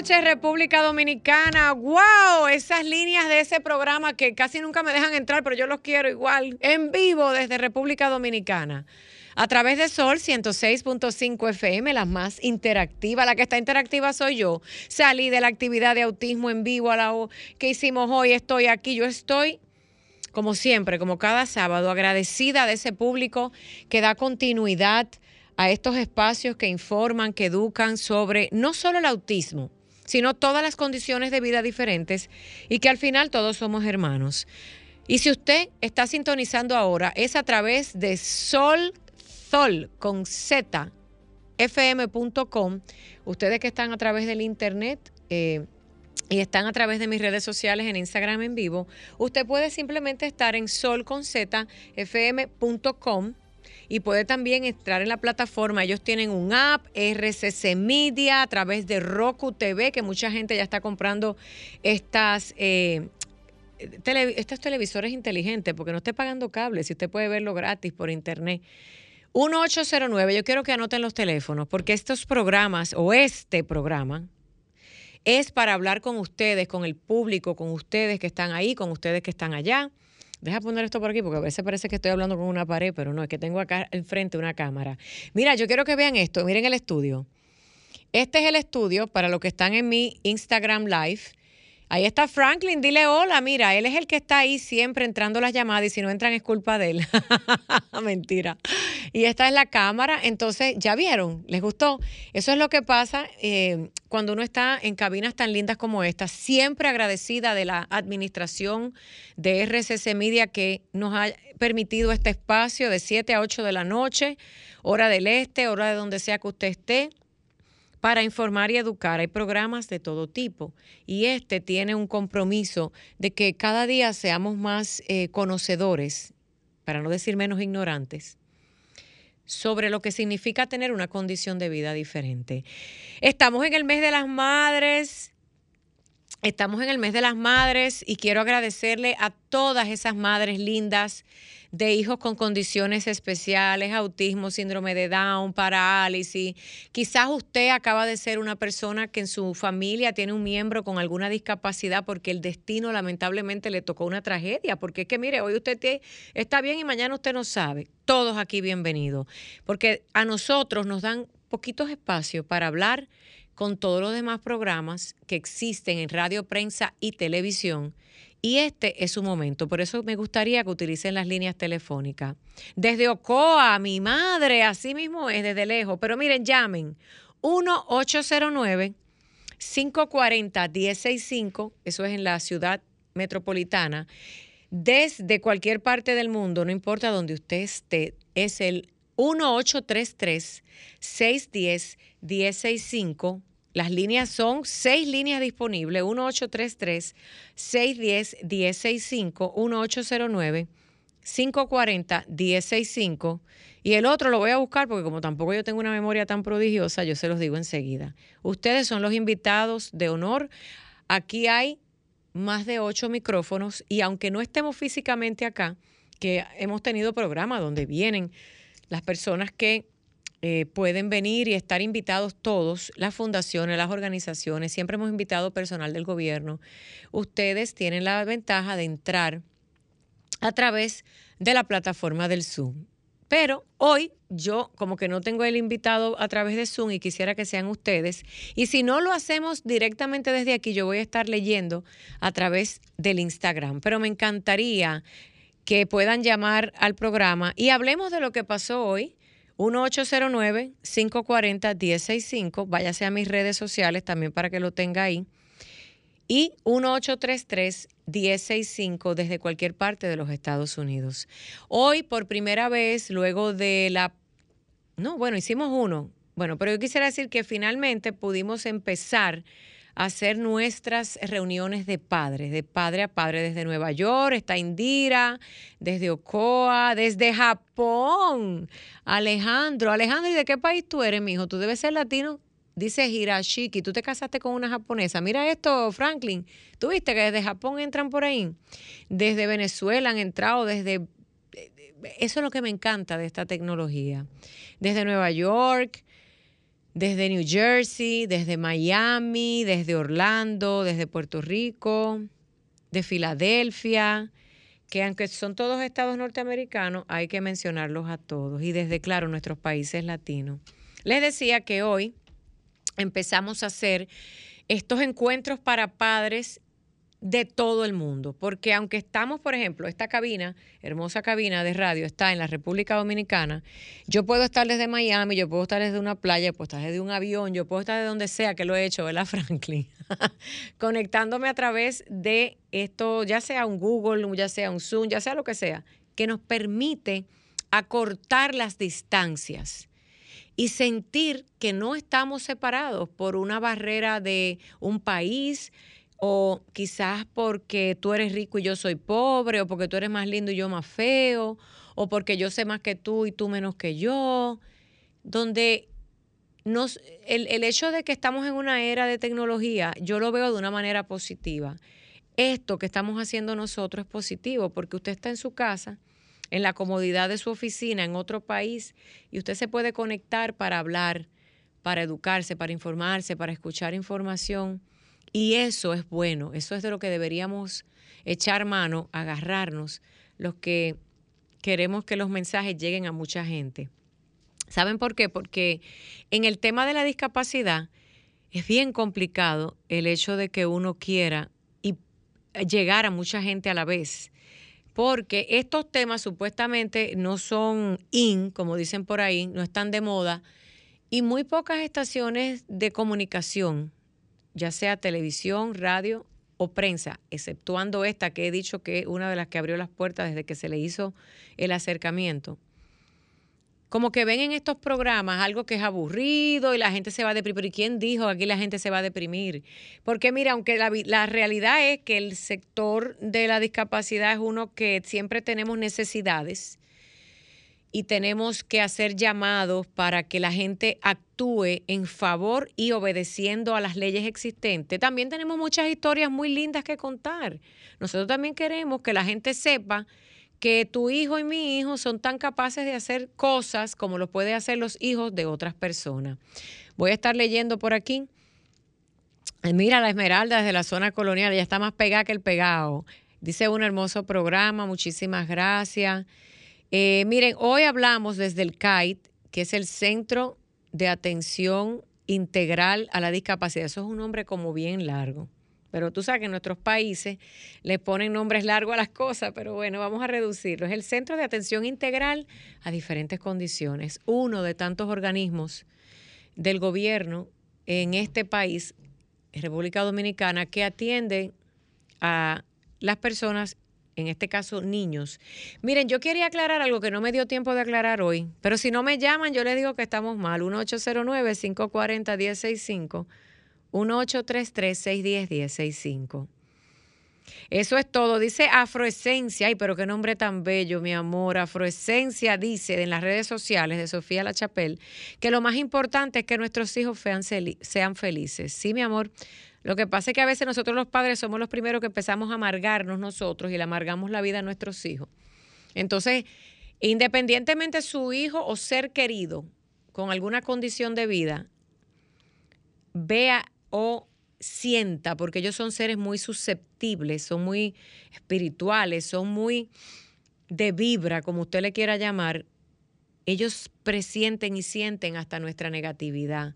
Noches, República Dominicana. ¡Wow! Esas líneas de ese programa que casi nunca me dejan entrar, pero yo los quiero igual. En vivo desde República Dominicana. A través de Sol 106.5 FM, la más interactiva. La que está interactiva soy yo. Salí de la actividad de autismo en vivo a la que hicimos hoy. Estoy aquí. Yo estoy como siempre, como cada sábado, agradecida de ese público que da continuidad a estos espacios que informan, que educan sobre no solo el autismo, sino todas las condiciones de vida diferentes y que al final todos somos hermanos. Y si usted está sintonizando ahora, es a través de Sol, Sol con Z, fm.com. Ustedes que están a través del internet, eh, y están a través de mis redes sociales en Instagram en vivo, usted puede simplemente estar en solconzfm.com y puede también entrar en la plataforma. Ellos tienen un app, RCC Media, a través de Roku TV, que mucha gente ya está comprando estas... Eh, estos televisores inteligentes, porque no esté pagando cables, si usted puede verlo gratis por internet. 1809, yo quiero que anoten los teléfonos, porque estos programas o este programa es para hablar con ustedes, con el público, con ustedes que están ahí, con ustedes que están allá. Deja poner esto por aquí porque a veces parece que estoy hablando con una pared, pero no, es que tengo acá enfrente una cámara. Mira, yo quiero que vean esto, miren el estudio. Este es el estudio para los que están en mi Instagram Live. Ahí está Franklin, dile hola, mira, él es el que está ahí siempre entrando las llamadas y si no entran es culpa de él. Mentira. Y esta es la cámara, entonces, ¿ya vieron? ¿Les gustó? Eso es lo que pasa eh, cuando uno está en cabinas tan lindas como esta, siempre agradecida de la administración de RCC Media que nos ha permitido este espacio de 7 a 8 de la noche, hora del este, hora de donde sea que usted esté para informar y educar. Hay programas de todo tipo y este tiene un compromiso de que cada día seamos más eh, conocedores, para no decir menos ignorantes, sobre lo que significa tener una condición de vida diferente. Estamos en el mes de las madres. Estamos en el mes de las madres y quiero agradecerle a todas esas madres lindas de hijos con condiciones especiales, autismo, síndrome de Down, parálisis. Quizás usted acaba de ser una persona que en su familia tiene un miembro con alguna discapacidad porque el destino lamentablemente le tocó una tragedia. Porque es que, mire, hoy usted está bien y mañana usted no sabe. Todos aquí bienvenidos. Porque a nosotros nos dan poquitos espacios para hablar con todos los demás programas que existen en radio, prensa y televisión y este es su momento. Por eso me gustaría que utilicen las líneas telefónicas. Desde Ocoa, mi madre, así mismo es, desde lejos. Pero miren, llamen 1-809-540-1065, eso es en la ciudad metropolitana. Desde cualquier parte del mundo, no importa donde usted esté, es el 1833-610-1065 las líneas son seis líneas disponibles, 1833-610-1065, 1809-540-1065. Y el otro lo voy a buscar porque como tampoco yo tengo una memoria tan prodigiosa, yo se los digo enseguida. Ustedes son los invitados de honor. Aquí hay más de ocho micrófonos y aunque no estemos físicamente acá, que hemos tenido programas donde vienen las personas que eh, pueden venir y estar invitados todos, las fundaciones, las organizaciones, siempre hemos invitado personal del gobierno. Ustedes tienen la ventaja de entrar a través de la plataforma del Zoom. Pero hoy yo como que no tengo el invitado a través de Zoom y quisiera que sean ustedes. Y si no lo hacemos directamente desde aquí, yo voy a estar leyendo a través del Instagram. Pero me encantaría que puedan llamar al programa y hablemos de lo que pasó hoy 1809-540-1065. Váyase a mis redes sociales también para que lo tenga ahí. y 1833-1065 desde cualquier parte de los Estados Unidos. Hoy, por primera vez, luego de la... No, bueno, hicimos uno. Bueno, pero yo quisiera decir que finalmente pudimos empezar hacer nuestras reuniones de padres, de padre a padre, desde Nueva York, está Indira, desde Ocoa, desde Japón. Alejandro, Alejandro, ¿y de qué país tú eres, mijo? Tú debes ser latino dice Hirashiki, tú te casaste con una japonesa. Mira esto, Franklin. ¿Tú viste que desde Japón entran por ahí? Desde Venezuela han entrado, desde... Eso es lo que me encanta de esta tecnología. Desde Nueva York, desde New Jersey, desde Miami, desde Orlando, desde Puerto Rico, de Filadelfia, que aunque son todos estados norteamericanos, hay que mencionarlos a todos. Y desde, claro, nuestros países latinos. Les decía que hoy empezamos a hacer estos encuentros para padres de todo el mundo, porque aunque estamos, por ejemplo, esta cabina, hermosa cabina de radio, está en la República Dominicana, yo puedo estar desde Miami, yo puedo estar desde una playa, puedo estar desde un avión, yo puedo estar de donde sea que lo he hecho, ¿verdad, Franklin? Conectándome a través de esto, ya sea un Google, ya sea un Zoom, ya sea lo que sea, que nos permite acortar las distancias y sentir que no estamos separados por una barrera de un país o quizás porque tú eres rico y yo soy pobre o porque tú eres más lindo y yo más feo o porque yo sé más que tú y tú menos que yo, donde nos, el, el hecho de que estamos en una era de tecnología, yo lo veo de una manera positiva. Esto que estamos haciendo nosotros es positivo porque usted está en su casa, en la comodidad de su oficina en otro país y usted se puede conectar para hablar, para educarse, para informarse, para escuchar información. Y eso es bueno, eso es de lo que deberíamos echar mano, agarrarnos, los que queremos que los mensajes lleguen a mucha gente. ¿Saben por qué? Porque en el tema de la discapacidad es bien complicado el hecho de que uno quiera y llegar a mucha gente a la vez porque estos temas supuestamente no son in, como dicen por ahí, no están de moda, y muy pocas estaciones de comunicación, ya sea televisión, radio o prensa, exceptuando esta que he dicho que es una de las que abrió las puertas desde que se le hizo el acercamiento, como que ven en estos programas algo que es aburrido y la gente se va a deprimir. ¿Y quién dijo aquí la gente se va a deprimir? Porque mira, aunque la, la, realidad es que el sector de la discapacidad es uno que siempre tenemos necesidades y tenemos que hacer llamados para que la gente actúe en favor y obedeciendo a las leyes existentes. También tenemos muchas historias muy lindas que contar. Nosotros también queremos que la gente sepa que tu hijo y mi hijo son tan capaces de hacer cosas como lo pueden hacer los hijos de otras personas. Voy a estar leyendo por aquí. Mira la Esmeralda desde la zona colonial, ya está más pegada que el pegado. Dice un hermoso programa, muchísimas gracias. Eh, miren, hoy hablamos desde el CAIT, que es el Centro de Atención Integral a la Discapacidad. Eso es un nombre como bien largo. Pero tú sabes que en nuestros países le ponen nombres largos a las cosas, pero bueno, vamos a reducirlo. Es el Centro de Atención Integral a diferentes condiciones, uno de tantos organismos del gobierno en este país, República Dominicana, que atiende a las personas, en este caso niños. Miren, yo quería aclarar algo que no me dio tiempo de aclarar hoy, pero si no me llaman, yo les digo que estamos mal. 1809-540-1065. 1833-610-1065. Eso es todo. Dice Afroesencia. Ay, pero qué nombre tan bello, mi amor. Afroesencia dice en las redes sociales de Sofía La Chapelle que lo más importante es que nuestros hijos sean felices. Sí, mi amor. Lo que pasa es que a veces nosotros los padres somos los primeros que empezamos a amargarnos nosotros y le amargamos la vida a nuestros hijos. Entonces, independientemente su hijo o ser querido con alguna condición de vida, vea o sienta, porque ellos son seres muy susceptibles, son muy espirituales, son muy de vibra, como usted le quiera llamar, ellos presienten y sienten hasta nuestra negatividad,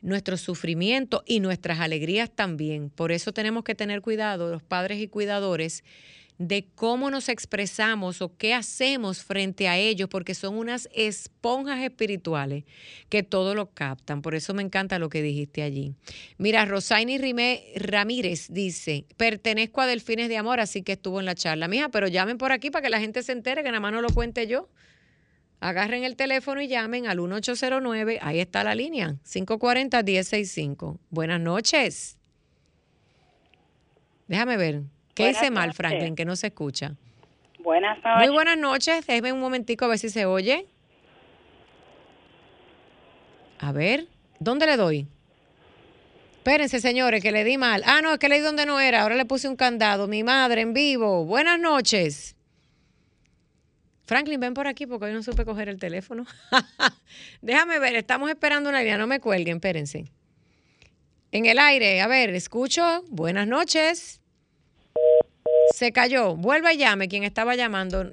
nuestro sufrimiento y nuestras alegrías también. Por eso tenemos que tener cuidado, los padres y cuidadores, de cómo nos expresamos o qué hacemos frente a ellos, porque son unas esponjas espirituales que todo lo captan. Por eso me encanta lo que dijiste allí. Mira, Rosaini Ramírez dice, pertenezco a Delfines de Amor, así que estuvo en la charla. Mija, pero llamen por aquí para que la gente se entere, que nada más no lo cuente yo. Agarren el teléfono y llamen al 1809, ahí está la línea, 540-1065. Buenas noches. Déjame ver. ¿Qué hice mal, Franklin, que no se escucha? Buenas noches. Muy buenas noches. Déjeme un momentico a ver si se oye. A ver, ¿dónde le doy? Espérense, señores, que le di mal. Ah, no, es que le di donde no era. Ahora le puse un candado. Mi madre en vivo. Buenas noches. Franklin, ven por aquí porque hoy no supe coger el teléfono. Déjame ver, estamos esperando una línea. No me cuelguen, espérense. En el aire, a ver, escucho. Buenas noches. Se cayó. Vuelva y llame quien estaba llamando.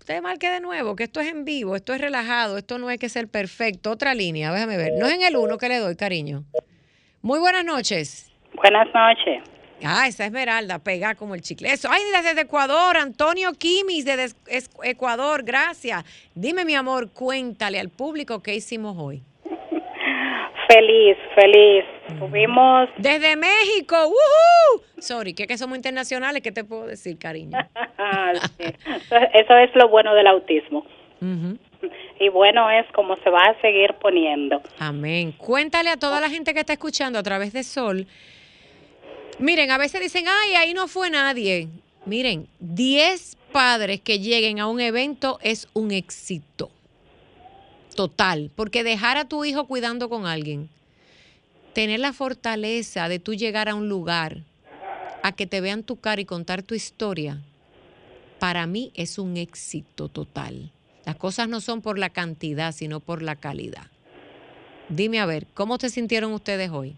Usted marque de nuevo, que esto es en vivo, esto es relajado, esto no hay que ser perfecto. Otra línea, déjame ver. No es en el uno que le doy, cariño. Muy buenas noches. Buenas noches. Ah, esa Esmeralda, pega como el chicle. Eso, ay, desde Ecuador, Antonio Quimis, desde Ecuador, gracias. Dime, mi amor, cuéntale al público qué hicimos hoy. Feliz, feliz. Tuvimos... Desde México, ¡Woohoo! Sorry, que, que somos internacionales, ¿qué te puedo decir, cariño? Eso es lo bueno del autismo. Y bueno es como se va a seguir poniendo. Amén. Cuéntale a toda la gente que está escuchando a través de Sol. Miren, a veces dicen, ay, ahí no fue nadie. Miren, 10 padres que lleguen a un evento es un éxito total, porque dejar a tu hijo cuidando con alguien, tener la fortaleza de tú llegar a un lugar, a que te vean tu cara y contar tu historia, para mí es un éxito total. Las cosas no son por la cantidad, sino por la calidad. Dime a ver, ¿cómo se sintieron ustedes hoy?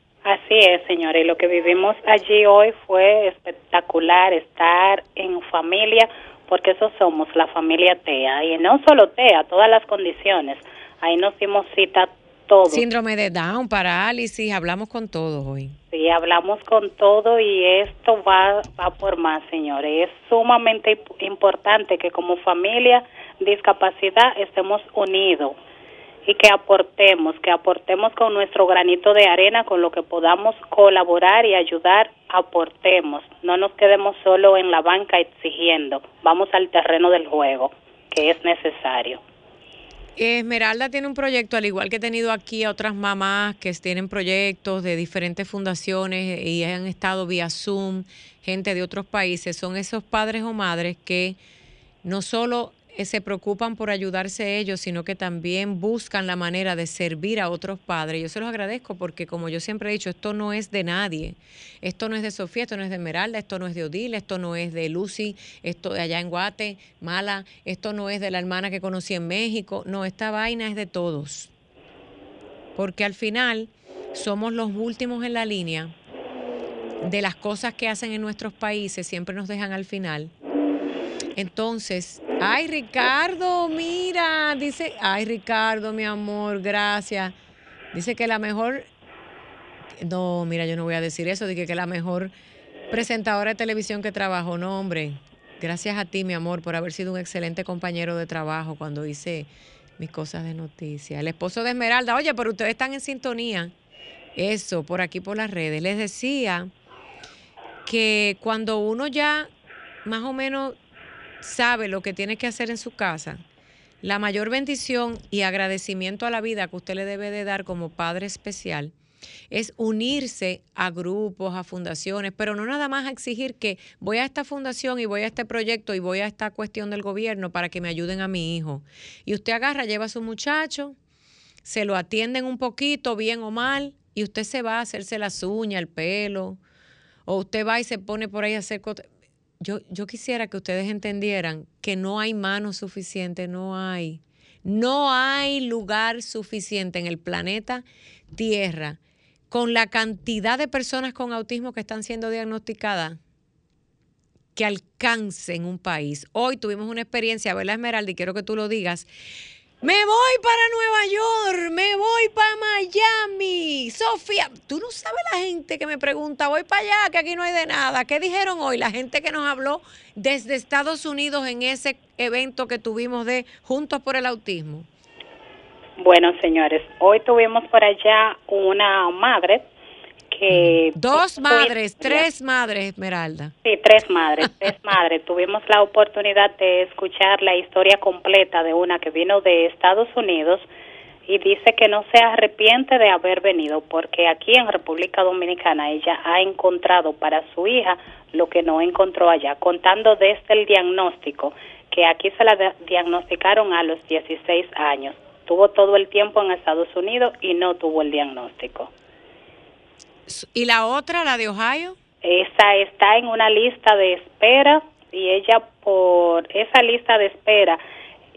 Así es, señora, y lo que vivimos allí hoy fue espectacular, estar en familia, porque eso somos, la familia TEA, y no solo TEA, todas las condiciones. Ahí nos dimos cita todos. Síndrome de Down, parálisis, hablamos con todos hoy. Sí, hablamos con todo y esto va, va por más, señores. Es sumamente importante que como familia discapacidad estemos unidos y que aportemos, que aportemos con nuestro granito de arena, con lo que podamos colaborar y ayudar, aportemos. No nos quedemos solo en la banca exigiendo, vamos al terreno del juego, que es necesario. Esmeralda tiene un proyecto, al igual que he tenido aquí a otras mamás que tienen proyectos de diferentes fundaciones y han estado vía Zoom, gente de otros países, son esos padres o madres que no solo se preocupan por ayudarse ellos, sino que también buscan la manera de servir a otros padres. Yo se los agradezco porque, como yo siempre he dicho, esto no es de nadie. Esto no es de Sofía, esto no es de Esmeralda, esto no es de Odile, esto no es de Lucy, esto de allá en Guate, Mala, esto no es de la hermana que conocí en México. No, esta vaina es de todos. Porque al final somos los últimos en la línea de las cosas que hacen en nuestros países, siempre nos dejan al final entonces, ay Ricardo, mira, dice, ay Ricardo, mi amor, gracias. Dice que la mejor, no, mira, yo no voy a decir eso, dije que la mejor presentadora de televisión que trabajo, no, hombre, gracias a ti, mi amor, por haber sido un excelente compañero de trabajo cuando hice mis cosas de noticia. El esposo de Esmeralda, oye, pero ustedes están en sintonía. Eso, por aquí por las redes. Les decía que cuando uno ya más o menos sabe lo que tiene que hacer en su casa, la mayor bendición y agradecimiento a la vida que usted le debe de dar como padre especial es unirse a grupos, a fundaciones, pero no nada más a exigir que voy a esta fundación y voy a este proyecto y voy a esta cuestión del gobierno para que me ayuden a mi hijo. Y usted agarra, lleva a su muchacho, se lo atienden un poquito, bien o mal, y usted se va a hacerse las uñas, el pelo, o usted va y se pone por ahí a hacer cosas yo, yo quisiera que ustedes entendieran que no hay manos suficientes, no hay. No hay lugar suficiente en el planeta Tierra con la cantidad de personas con autismo que están siendo diagnosticadas que alcancen un país. Hoy tuvimos una experiencia, ¿verdad, Esmeralda? Y quiero que tú lo digas. Me voy para Nueva York, me voy para Miami. Sofía, tú no sabes la gente que me pregunta, voy para allá, que aquí no hay de nada. ¿Qué dijeron hoy la gente que nos habló desde Estados Unidos en ese evento que tuvimos de Juntos por el Autismo? Bueno, señores, hoy tuvimos por allá una madre que... Dos madres, tres madres, Esmeralda. Sí, tres madres, tres madres. Tuvimos la oportunidad de escuchar la historia completa de una que vino de Estados Unidos y dice que no se arrepiente de haber venido porque aquí en República Dominicana ella ha encontrado para su hija lo que no encontró allá, contando desde el diagnóstico, que aquí se la diagnosticaron a los 16 años. Tuvo todo el tiempo en Estados Unidos y no tuvo el diagnóstico. ¿Y la otra, la de Ohio? Esa está en una lista de espera y ella por esa lista de espera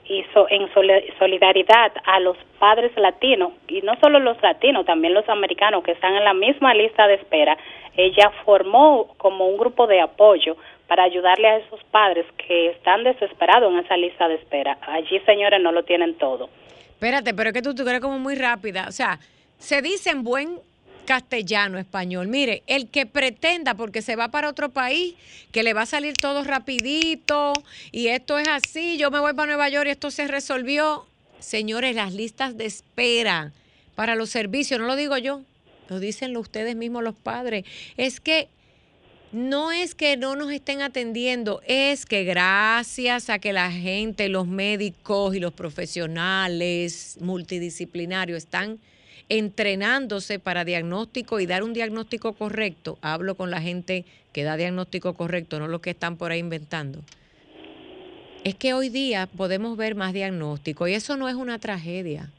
hizo en solidaridad a los padres latinos y no solo los latinos, también los americanos que están en la misma lista de espera. Ella formó como un grupo de apoyo para ayudarle a esos padres que están desesperados en esa lista de espera. Allí, señores, no lo tienen todo. Espérate, pero es que tú, tú eres como muy rápida. O sea, se dice en buen castellano, español. Mire, el que pretenda, porque se va para otro país, que le va a salir todo rapidito y esto es así, yo me voy para Nueva York y esto se resolvió. Señores, las listas de espera para los servicios, no lo digo yo, lo dicen ustedes mismos los padres, es que no es que no nos estén atendiendo, es que gracias a que la gente, los médicos y los profesionales multidisciplinarios están entrenándose para diagnóstico y dar un diagnóstico correcto, hablo con la gente que da diagnóstico correcto, no los que están por ahí inventando, es que hoy día podemos ver más diagnóstico y eso no es una tragedia.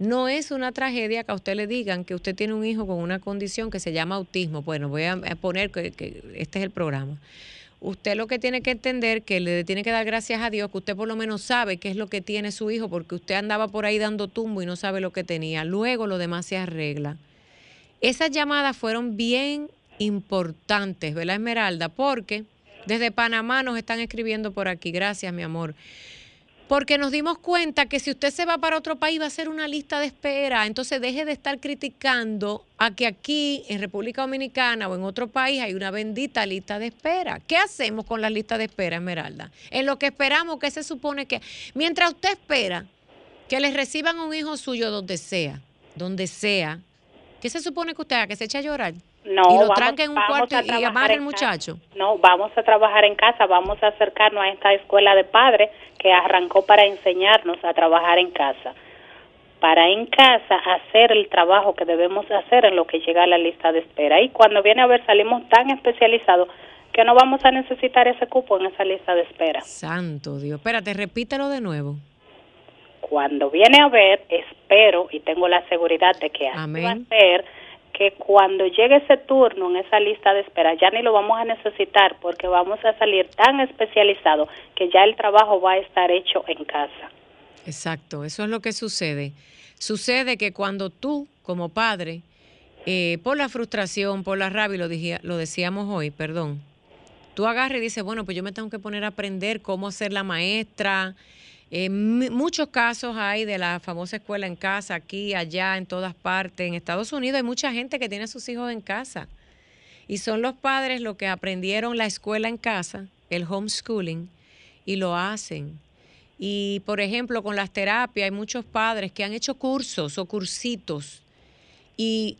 No es una tragedia que a usted le digan que usted tiene un hijo con una condición que se llama autismo. Bueno, voy a poner que, que este es el programa usted lo que tiene que entender que le tiene que dar gracias a Dios que usted por lo menos sabe qué es lo que tiene su hijo porque usted andaba por ahí dando tumbo y no sabe lo que tenía. Luego lo demás se arregla. Esas llamadas fueron bien importantes, ¿verdad, Esmeralda? Porque desde Panamá nos están escribiendo por aquí. Gracias, mi amor porque nos dimos cuenta que si usted se va para otro país va a ser una lista de espera, entonces deje de estar criticando a que aquí en República Dominicana o en otro país hay una bendita lista de espera. ¿Qué hacemos con la lista de espera, Esmeralda? En lo que esperamos, que se supone que mientras usted espera que le reciban un hijo suyo donde sea, donde sea, ¿qué se supone que usted haga? Que se eche a llorar. No, y lo vamos, en un cuarto y amarre el muchacho. No, vamos a trabajar en casa, vamos a acercarnos a esta escuela de padres que arrancó para enseñarnos a trabajar en casa. Para en casa hacer el trabajo que debemos hacer en lo que llega a la lista de espera. Y cuando viene a ver, salimos tan especializados que no vamos a necesitar ese cupo en esa lista de espera. Santo Dios. Espérate, repítelo de nuevo. Cuando viene a ver, espero y tengo la seguridad de que así va a ser que cuando llegue ese turno en esa lista de espera ya ni lo vamos a necesitar porque vamos a salir tan especializado que ya el trabajo va a estar hecho en casa. Exacto, eso es lo que sucede. Sucede que cuando tú como padre, eh, por la frustración, por la rabia, lo, lo decíamos hoy, perdón, tú agarras y dices, bueno, pues yo me tengo que poner a aprender cómo ser la maestra, muchos casos hay de la famosa escuela en casa, aquí, allá, en todas partes. En Estados Unidos hay mucha gente que tiene a sus hijos en casa. Y son los padres los que aprendieron la escuela en casa, el homeschooling, y lo hacen. Y, por ejemplo, con las terapias hay muchos padres que han hecho cursos o cursitos y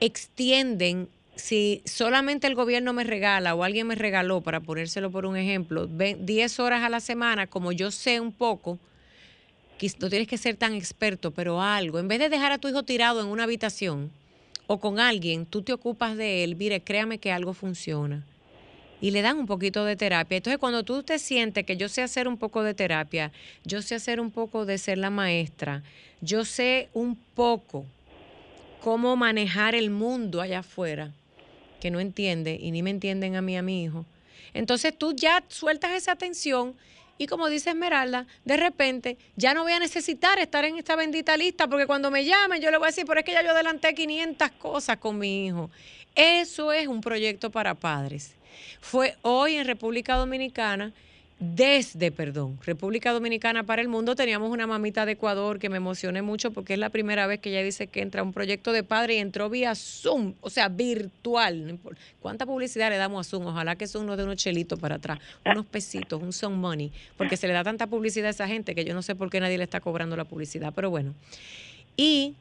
extienden si solamente el gobierno me regala o alguien me regaló, para ponérselo por un ejemplo, 10 horas a la semana, como yo sé un poco, no tienes que ser tan experto, pero algo, en vez de dejar a tu hijo tirado en una habitación o con alguien, tú te ocupas de él, mire, créame que algo funciona. Y le dan un poquito de terapia. Entonces, cuando tú te sientes que yo sé hacer un poco de terapia, yo sé hacer un poco de ser la maestra, yo sé un poco cómo manejar el mundo allá afuera, que no entiende y ni me entienden a mí, a mi hijo. Entonces tú ya sueltas esa atención y como dice Esmeralda, de repente ya no voy a necesitar estar en esta bendita lista porque cuando me llamen yo le voy a decir, pero es que ya yo adelanté 500 cosas con mi hijo. Eso es un proyecto para padres. Fue hoy en República Dominicana desde, perdón, República Dominicana para el mundo. Teníamos una mamita de Ecuador que me emocioné mucho porque es la primera vez que ella dice que entra un proyecto de padre y entró vía Zoom, o sea, virtual. ¿Cuánta publicidad le damos a Zoom? Ojalá que Zoom nos dé unos chelitos para atrás, unos pesitos, un Zoom money, porque se le da tanta publicidad a esa gente que yo no sé por qué nadie le está cobrando la publicidad, pero bueno. Y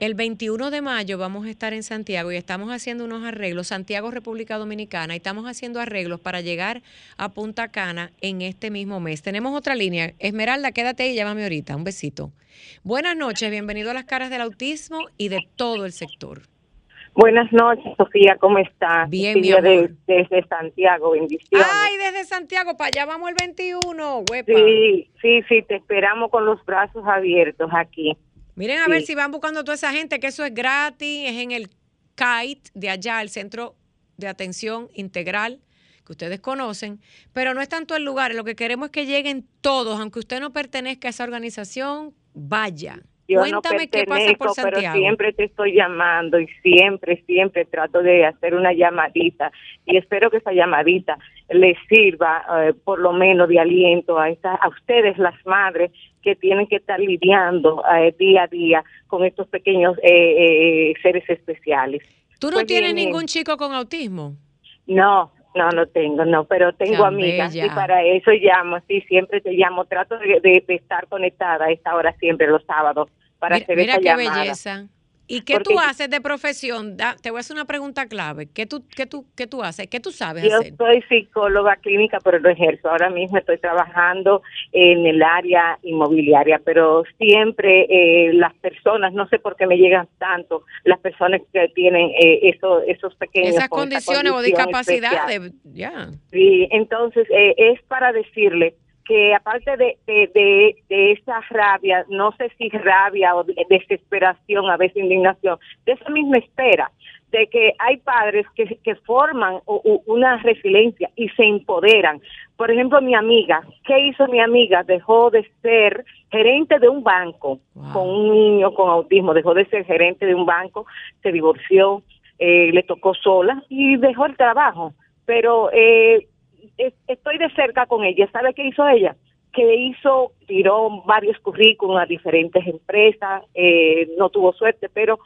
el 21 de mayo vamos a estar en Santiago y estamos haciendo unos arreglos, Santiago, República Dominicana, y estamos haciendo arreglos para llegar a Punta Cana en este mismo mes. Tenemos otra línea. Esmeralda, quédate ahí, llámame ahorita. Un besito. Buenas noches, bienvenido a las caras del autismo y de todo el sector. Buenas noches, Sofía, ¿cómo estás? Bien, mi amor. desde Santiago, bendiciones. Ay, desde Santiago, para allá vamos el 21, huepa. Sí, sí, sí, te esperamos con los brazos abiertos aquí. Miren a ver si van buscando toda esa gente, que eso es gratis, es en el KITE de allá, el Centro de Atención Integral que ustedes conocen, pero no es tanto el lugar, lo que queremos es que lleguen todos, aunque usted no pertenezca a esa organización, vaya. Yo Cuéntame no qué pasa por Santiago. Pero siempre te estoy llamando y siempre, siempre trato de hacer una llamadita y espero que esa llamadita les sirva eh, por lo menos de aliento a, esta, a ustedes las madres que tienen que estar lidiando eh, día a día con estos pequeños eh, eh, seres especiales. ¿Tú no pues tienes ningún chico con autismo? No, no, no tengo, no, pero tengo amigas y para eso llamo, sí, siempre te llamo, trato de, estar conectada a esta hora siempre los sábados para hacer mira esa qué belleza. ¿Y qué tú haces de profesión? te voy a hacer una pregunta clave. ¿Qué tú, qué tú, qué tú haces? ¿Qué tú sabes Yo hacer? Yo soy psicóloga clínica, pero no ejerzo. Ahora mismo estoy trabajando en el área inmobiliaria, pero siempre eh, las personas, no sé por qué me llegan tanto, las personas que tienen eh, eso, esos pequeños... Esas condiciones o discapacidades, ya. Sí, entonces eh, es para decirle que aparte de, de, de, esa rabia, no sé si rabia o desesperación, a veces indignación, de esa misma espera, de que hay padres que, que forman una resiliencia y se empoderan. Por ejemplo, mi amiga, ¿qué hizo mi amiga? Dejó de ser gerente de un banco con un niño con autismo, dejó de ser gerente de un banco, se divorció, eh, le tocó sola y dejó el trabajo. Pero eh, estoy de cerca con ella. ¿Sabe qué hizo ella? Que hizo, tiró varios currículums a diferentes empresas, eh, no tuvo suerte, pero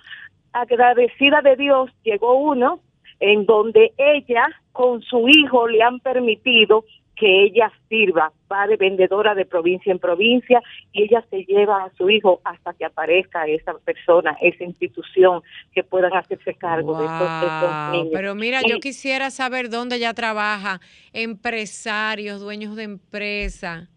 agradecida de Dios llegó uno en donde ella con su hijo le han permitido que ella sirva, va de vendedora de provincia en provincia y ella se lleva a su hijo hasta que aparezca esa persona, esa institución que puedan hacerse cargo de, estos, niños. Pero mira, yo quisiera saber dónde ella trabaja, empresarios, dueños de empresa.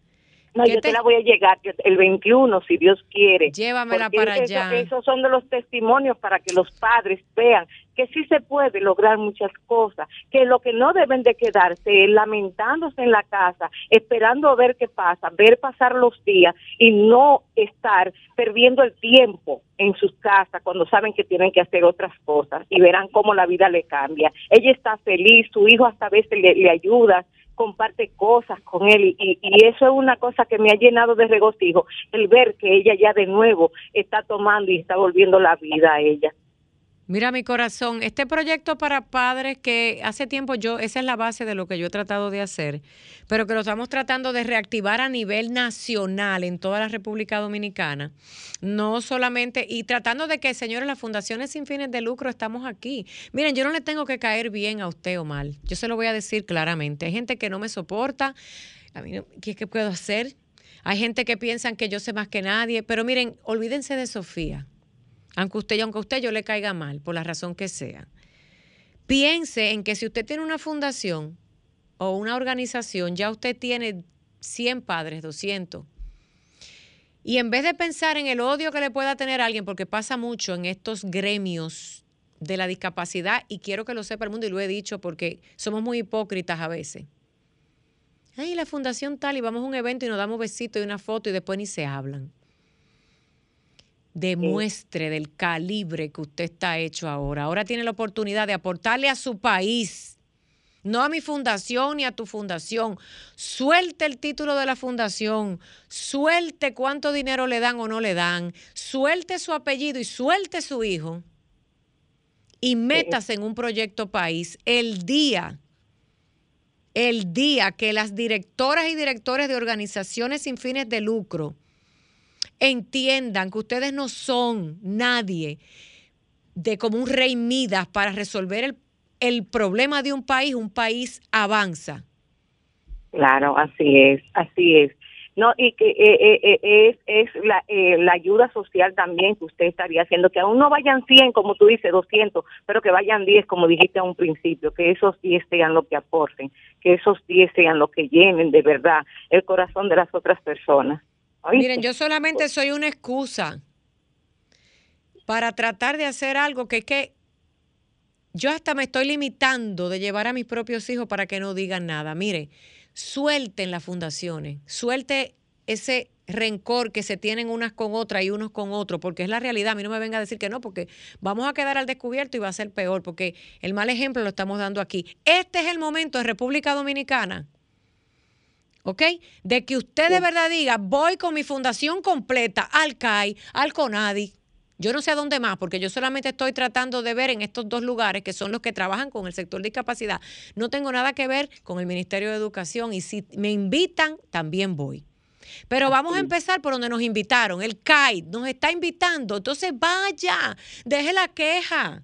No, yo te... la voy a llegar el 21, si Dios quiere. Llévamela para allá. Esos son de los testimonios para que los padres vean que sí se puede lograr muchas cosas, que lo que no deben de quedarse es lamentándose en la casa, esperando a ver qué pasa, ver pasar los días y no estar perdiendo el tiempo en sus casas cuando saben que tienen que hacer otras cosas y verán cómo la vida le cambia. Ella está feliz, su hijo hasta a veces le, ayuda, comparte cosas con él y, eso es una cosa que me ha llenado de regocijo, el ver que ella ya de nuevo está tomando y está volviendo la vida a ella. Mira mi corazón, este proyecto para padres que hace tiempo yo, esa es la base de lo que yo he tratado de hacer, pero que lo estamos tratando de reactivar a nivel nacional en toda la República Dominicana, no solamente, y tratando de que, señores, las fundaciones sin fines de lucro estamos aquí. Miren, yo no le tengo que caer bien a usted o mal, yo se lo voy a decir claramente, hay gente que no me soporta, a mí, ¿qué es que puedo hacer? Hay gente que piensan que yo sé más que nadie, pero miren, olvídense de Sofía aunque usted, aunque a usted yo le caiga mal, por la razón que sea. Piense en que si usted tiene una fundación o una organización, ya usted tiene 100 padres, 200. Y en vez de pensar en el odio que le pueda tener alguien, porque pasa mucho en estos gremios de la discapacidad, y quiero que lo sepa el mundo, y lo he dicho porque somos muy hipócritas a veces. Ay, la fundación tal, y vamos a un evento y nos damos besitos y una foto y después ni se hablan demuestre del calibre que usted está hecho ahora. Ahora tiene la oportunidad de aportarle a su país, no a mi fundación ni a tu fundación. Suelte el título de la fundación, suelte cuánto dinero le dan o no le dan, suelte su apellido y suelte su hijo y métase en un proyecto país el día el día que las directoras y directores de organizaciones sin fines de lucro entiendan que ustedes no son nadie de como un rey Midas para resolver el, el problema de un país, un país avanza. Claro, así es, así es. No, y que eh, eh, eh, es, es la, la ayuda social también que usted estaría haciendo, que aún no vayan 100, como tú dices, 200, pero que vayan 10, como dijiste a un principio, que esos 10 sean lo que aporten, que esos 10 sean lo que llenen de verdad el corazón de las otras personas. Miren, yo solamente soy una excusa para tratar de hacer algo que es que yo hasta me estoy limitando de llevar a mis propios hijos para que no digan nada. Mire, suelten las fundaciones, suelte ese rencor que se tienen unas con otras y unos con otros, porque es la realidad. A mí no me venga a decir que no, porque vamos a quedar al descubierto y va a ser peor, porque el mal ejemplo lo estamos dando aquí. Este es el momento en República Dominicana, ¿ok? De que usted de verdad diga, voy con mi fundación completa al CAI, al CONADI, yo no sé a dónde más, porque yo solamente estoy tratando de ver en estos dos lugares, que son los que trabajan con el sector de discapacidad. No tengo nada que ver con el Ministerio de Educación y si me invitan, también voy. Pero vamos a empezar por donde nos invitaron. El CAI nos está invitando. Entonces vaya, deje la queja.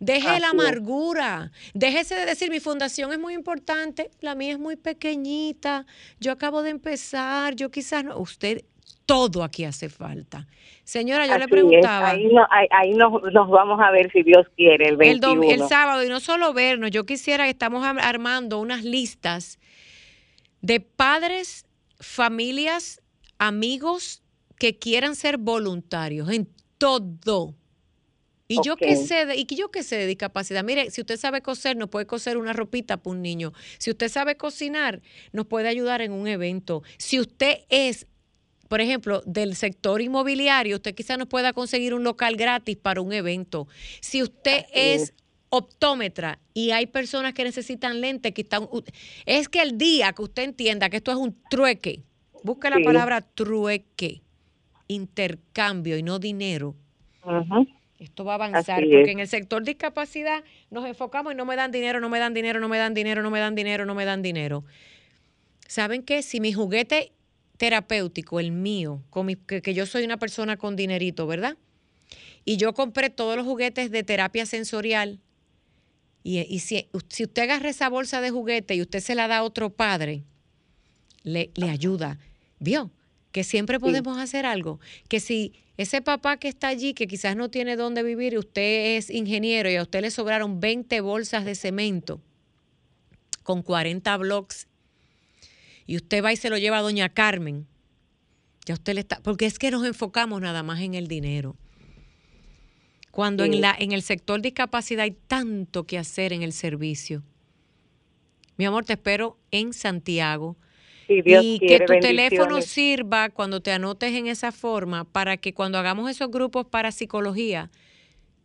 Deje la amargura. Déjese de decir, mi fundación es muy importante, la mía es muy pequeñita, yo acabo de empezar, yo quizás no. Usted todo aquí hace falta. Señora, yo le preguntaba. Ahí, ahí, nos, vamos a ver si Dios quiere el 21. El, el, sábado, y no solo vernos, yo quisiera que estamos armando unas listas de padres, familias, amigos que quieran ser voluntarios en todo. Y yo que sé de, y yo que sé de discapacidad, mire, si usted sabe coser, nos puede coser una ropita para un niño. Si usted sabe cocinar, nos puede ayudar en un evento. Si usted es por ejemplo, del sector inmobiliario, usted quizá no pueda conseguir un local gratis para un evento. Si usted es optómetra y hay personas que necesitan lentes que están es que el día que usted entienda que esto es un trueque busque la palabra trueque intercambio y no dinero esto va a avanzar porque en el sector discapacidad nos enfocamos y no me dan dinero no me dan dinero no me dan dinero no me dan dinero no me dan dinero saben qué? si mi juguete terapéutico, el mío, que, yo soy una persona con dinerito, ¿verdad? Y yo compré todos los juguetes de terapia sensorial. Y, si, usted agarra esa bolsa de juguete y usted se la da a otro padre, le, le ayuda. ¿Vio? Que siempre podemos hacer algo. Que si ese papá que está allí, que quizás no tiene dónde vivir, y usted es ingeniero y a usted le sobraron 20 bolsas de cemento con 40 blocks y usted va y se lo lleva a doña Carmen, ya usted le está, porque es que nos enfocamos nada más en el dinero. Cuando en, la, en el sector discapacidad hay tanto que hacer en el servicio. Mi amor, te espero en Santiago. Y que tu teléfono sirva cuando te anotes en esa forma para que cuando hagamos esos grupos para psicología,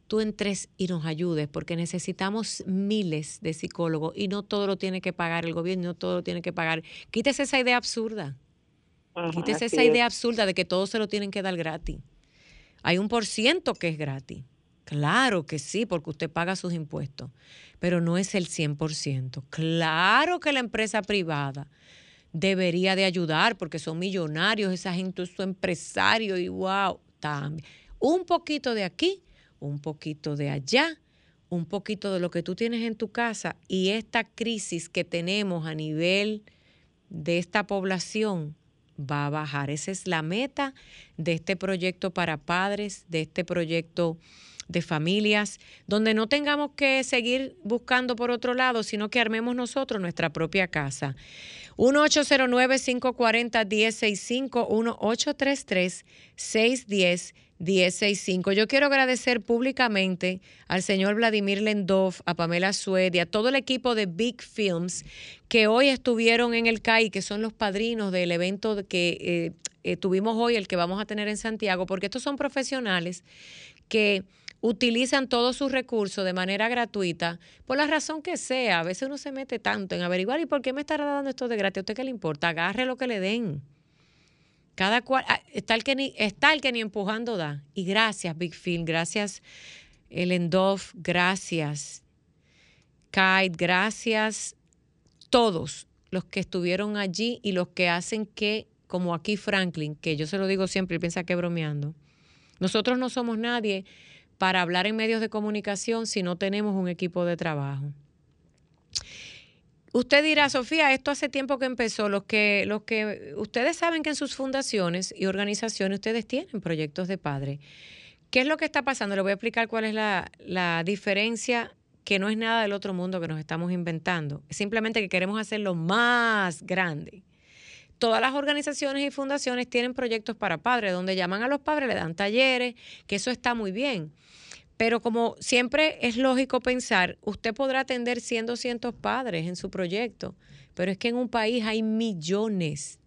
tú entres y nos ayudes, porque necesitamos miles de psicólogos y no todo lo tiene que pagar el gobierno, no todo lo tiene que pagar. Quítese esa idea absurda. Quítese esa idea absurda de que todo se lo tienen que dar gratis. Hay un por ciento que es gratis. Claro que sí, porque usted paga sus impuestos, pero no es el 100%. Claro que la empresa privada debería de ayudar porque son millonarios, esa gente es su empresario y wow, también. Un poquito de aquí un poquito de allá, un poquito de lo que tú tienes en tu casa y esta crisis que tenemos a nivel de esta población va a bajar. Esa es la meta de este proyecto para padres, de este proyecto de familias, donde no tengamos que seguir buscando por otro lado, sino que armemos nosotros nuestra propia casa. 1-809-540-1065, 1-833-610. 1065. Yo quiero agradecer públicamente al señor Vladimir Lendov, a Pamela Sued y a todo el equipo de Big Films que hoy estuvieron en el CAI, que son los padrinos del evento que eh, eh, tuvimos hoy, el que vamos a tener en Santiago, porque estos son profesionales que utilizan todos sus recursos de manera gratuita, por la razón que sea. A veces uno se mete tanto en averiguar, ¿y por qué me estará dando esto de gratis? ¿A usted qué le importa? Agarre lo que le den. Cada cual, ah, está el que ni, está el que ni empujando da. Y gracias, Big Phil, gracias, Elendov, gracias, Kite, gracias, todos los que estuvieron allí y los que hacen que, como aquí Franklin, que yo se lo digo siempre y piensa que bromeando, nosotros no somos nadie para hablar en medios de comunicación si no tenemos un equipo de trabajo. Usted dirá, Sofía, esto hace tiempo que empezó. Los que, los que ustedes saben que en sus fundaciones y organizaciones ustedes tienen proyectos de padre. ¿Qué es lo que está pasando? Le voy a explicar cuál es la, la diferencia que no es nada del otro mundo que nos estamos inventando. Es simplemente que queremos hacerlo más grande. Todas las organizaciones y fundaciones tienen proyectos para padres, donde llaman a los padres, le dan talleres, que eso está muy bien. Pero como siempre es lógico pensar, usted podrá atender 100, 200 padres en su proyecto, pero es que en un país hay millones.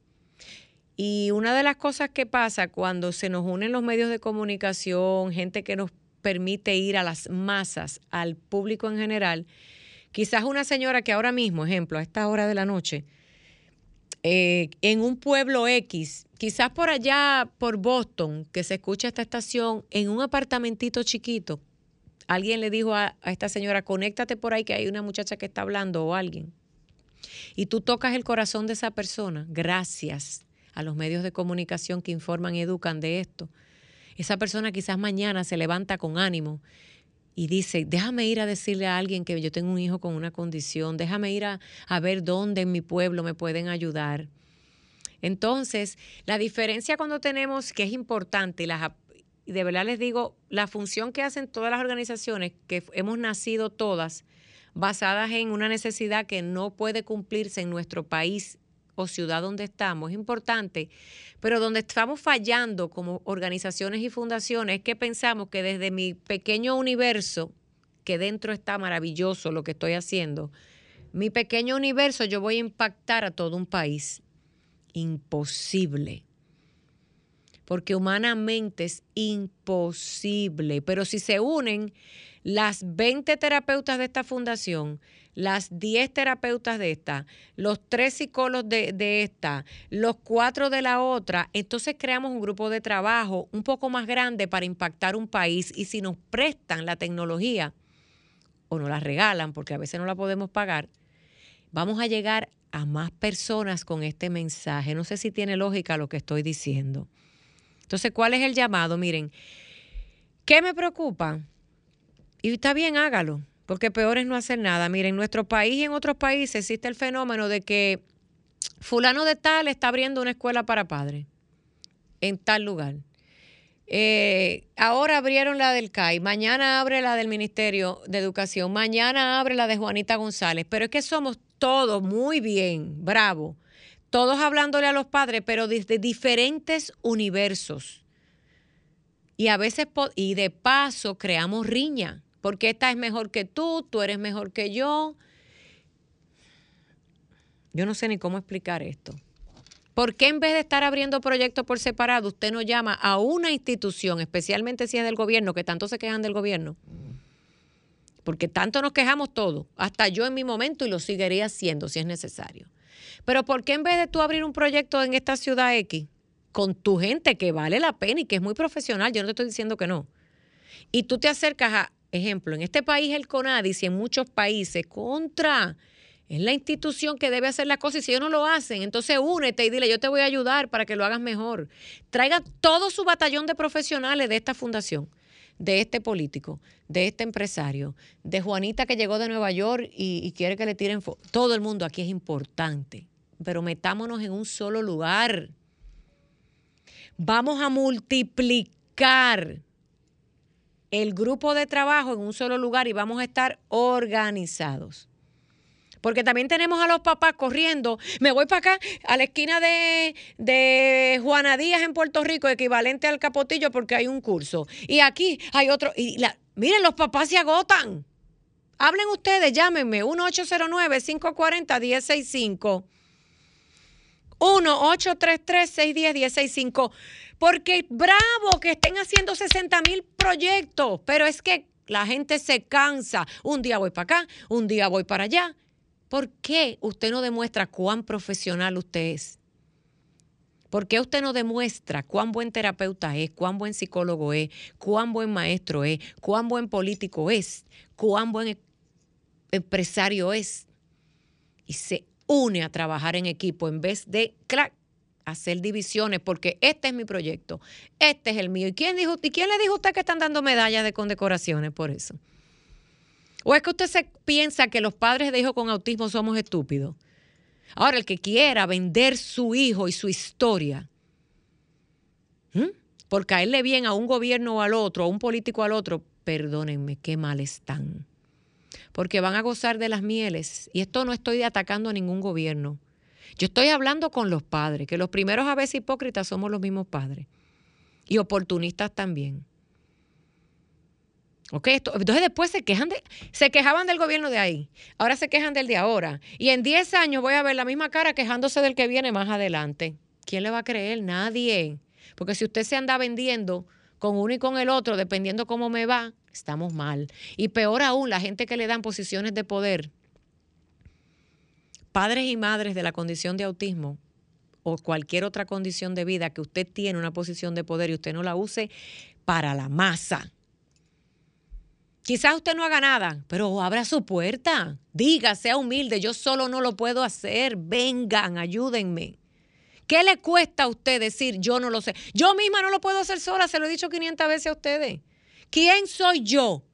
Y una de las cosas que pasa cuando se nos unen los medios de comunicación, gente que nos permite ir a las masas, al público en general, quizás una señora que ahora mismo, ejemplo, a esta hora de la noche, eh, en un pueblo X, quizás por allá, por Boston, que se escucha esta estación, en un apartamentito chiquito, alguien le dijo a, a esta señora, conéctate por ahí que hay una muchacha que está hablando o alguien. Y tú tocas el corazón de esa persona, gracias a los medios de comunicación que informan y educan de esto. Esa persona quizás mañana se levanta con ánimo y dice, déjame ir a decirle a alguien que yo tengo un hijo con una condición, déjame ir a, ver dónde en mi pueblo me pueden ayudar. Entonces, la diferencia cuando tenemos, que es importante, y de verdad les digo, la función que hacen todas las organizaciones, que hemos nacido todas, basadas en una necesidad que no puede cumplirse en nuestro país o ciudad donde estamos, es importante, pero donde estamos fallando como organizaciones y fundaciones es que pensamos que desde mi pequeño universo, que dentro está maravilloso lo que estoy haciendo, mi pequeño universo yo voy a impactar a todo un país. Imposible. Porque humanamente es imposible. Pero si se unen las 20 terapeutas de esta fundación, las 10 terapeutas de esta, los tres psicólogos de, esta, los cuatro de la otra, entonces creamos un grupo de trabajo un poco más grande para impactar un país y si nos prestan la tecnología o nos la regalan, porque a veces no la podemos pagar, vamos a llegar a más personas con este mensaje. No sé si tiene lógica lo que estoy diciendo. Entonces, ¿cuál es el llamado? Miren, ¿qué me preocupa? Y está bien, hágalo porque peor es no hacer nada. Miren, en nuestro país y en otros países existe el fenómeno de que fulano de tal está abriendo una escuela para padres en tal lugar. Eh, ahora abrieron la del CAI, mañana abre la del Ministerio de Educación, mañana abre la de Juanita González, pero es que somos todos muy bien, bravo, todos hablándole a los padres, pero desde diferentes universos. Y a veces, y de paso, creamos riña porque esta es mejor que tú, tú eres mejor que yo. Yo no sé ni cómo explicar esto. ¿Por qué en vez de estar abriendo proyectos por separado, usted no llama a una institución, especialmente si es del gobierno, que tanto se quejan del gobierno? Porque tanto nos quejamos todos, hasta yo en mi momento y lo seguiría haciendo si es necesario. Pero ¿por qué en vez de tú abrir un proyecto en esta ciudad X con tu gente que vale la pena y que es muy profesional, yo no te estoy diciendo que no, y tú te acercas a Ejemplo, en este país el CONADIS y en muchos países, contra, es la institución que debe hacer las cosas y si ellos no lo hacen, entonces únete y dile, yo te voy a ayudar para que lo hagas mejor. Traiga todo su batallón de profesionales de esta fundación, de este político, de este empresario, de Juanita que llegó de Nueva York y, quiere que le tiren... Todo el mundo aquí es importante, pero metámonos en un solo lugar. Vamos a multiplicar el grupo de trabajo en un solo lugar y vamos a estar organizados. Porque también tenemos a los papás corriendo. Me voy para acá, a la esquina de, de Juana Díaz en Puerto Rico, equivalente al Capotillo, porque hay un curso. Y aquí hay otro. Y miren, los papás se agotan. Hablen ustedes, llámenme, 1-809-540-1065. 1-833-610-1065. Porque bravo que estén haciendo 60 mil proyectos, pero es que la gente se cansa. Un día voy para acá, un día voy para allá. ¿Por qué usted no demuestra cuán profesional usted es? ¿Por qué usted no demuestra cuán buen terapeuta es, cuán buen psicólogo es, cuán buen maestro es, cuán buen político es, cuán buen empresario es? Y se une a trabajar en equipo en vez de clac, hacer divisiones, porque este es mi proyecto, este es el mío. ¿Y quién, dijo, ¿Y quién le dijo a usted que están dando medallas de condecoraciones por eso? ¿O es que usted se piensa que los padres de hijos con autismo somos estúpidos? Ahora, el que quiera vender su hijo y su historia por caerle bien a un gobierno o al otro, a un político o al otro, perdónenme, qué mal están. Porque van a gozar de las mieles. Y esto no estoy atacando a ningún gobierno. Yo estoy hablando con los padres, que los primeros a veces hipócritas somos los mismos padres. Y oportunistas también. ¿Ok? entonces después se quejan de, se quejaban del gobierno de ahí. Ahora se quejan del de ahora. Y en 10 años voy a ver la misma cara quejándose del que viene más adelante. ¿Quién le va a creer? Nadie. Porque si usted se anda vendiendo con uno y con el otro, dependiendo cómo me va, estamos mal. Y peor aún, la gente que le dan posiciones de poder, padres y madres de la condición de autismo o cualquier otra condición de vida que usted tiene una posición de poder y usted no la use para la masa. Quizás usted no haga nada, pero abra su puerta. Diga, sea humilde, yo solo no lo puedo hacer. Vengan, ayúdenme. ¿Qué le cuesta a usted decir yo no lo sé? Yo misma no lo puedo hacer sola, se lo he dicho 500 veces a ustedes. ¿Quién soy yo?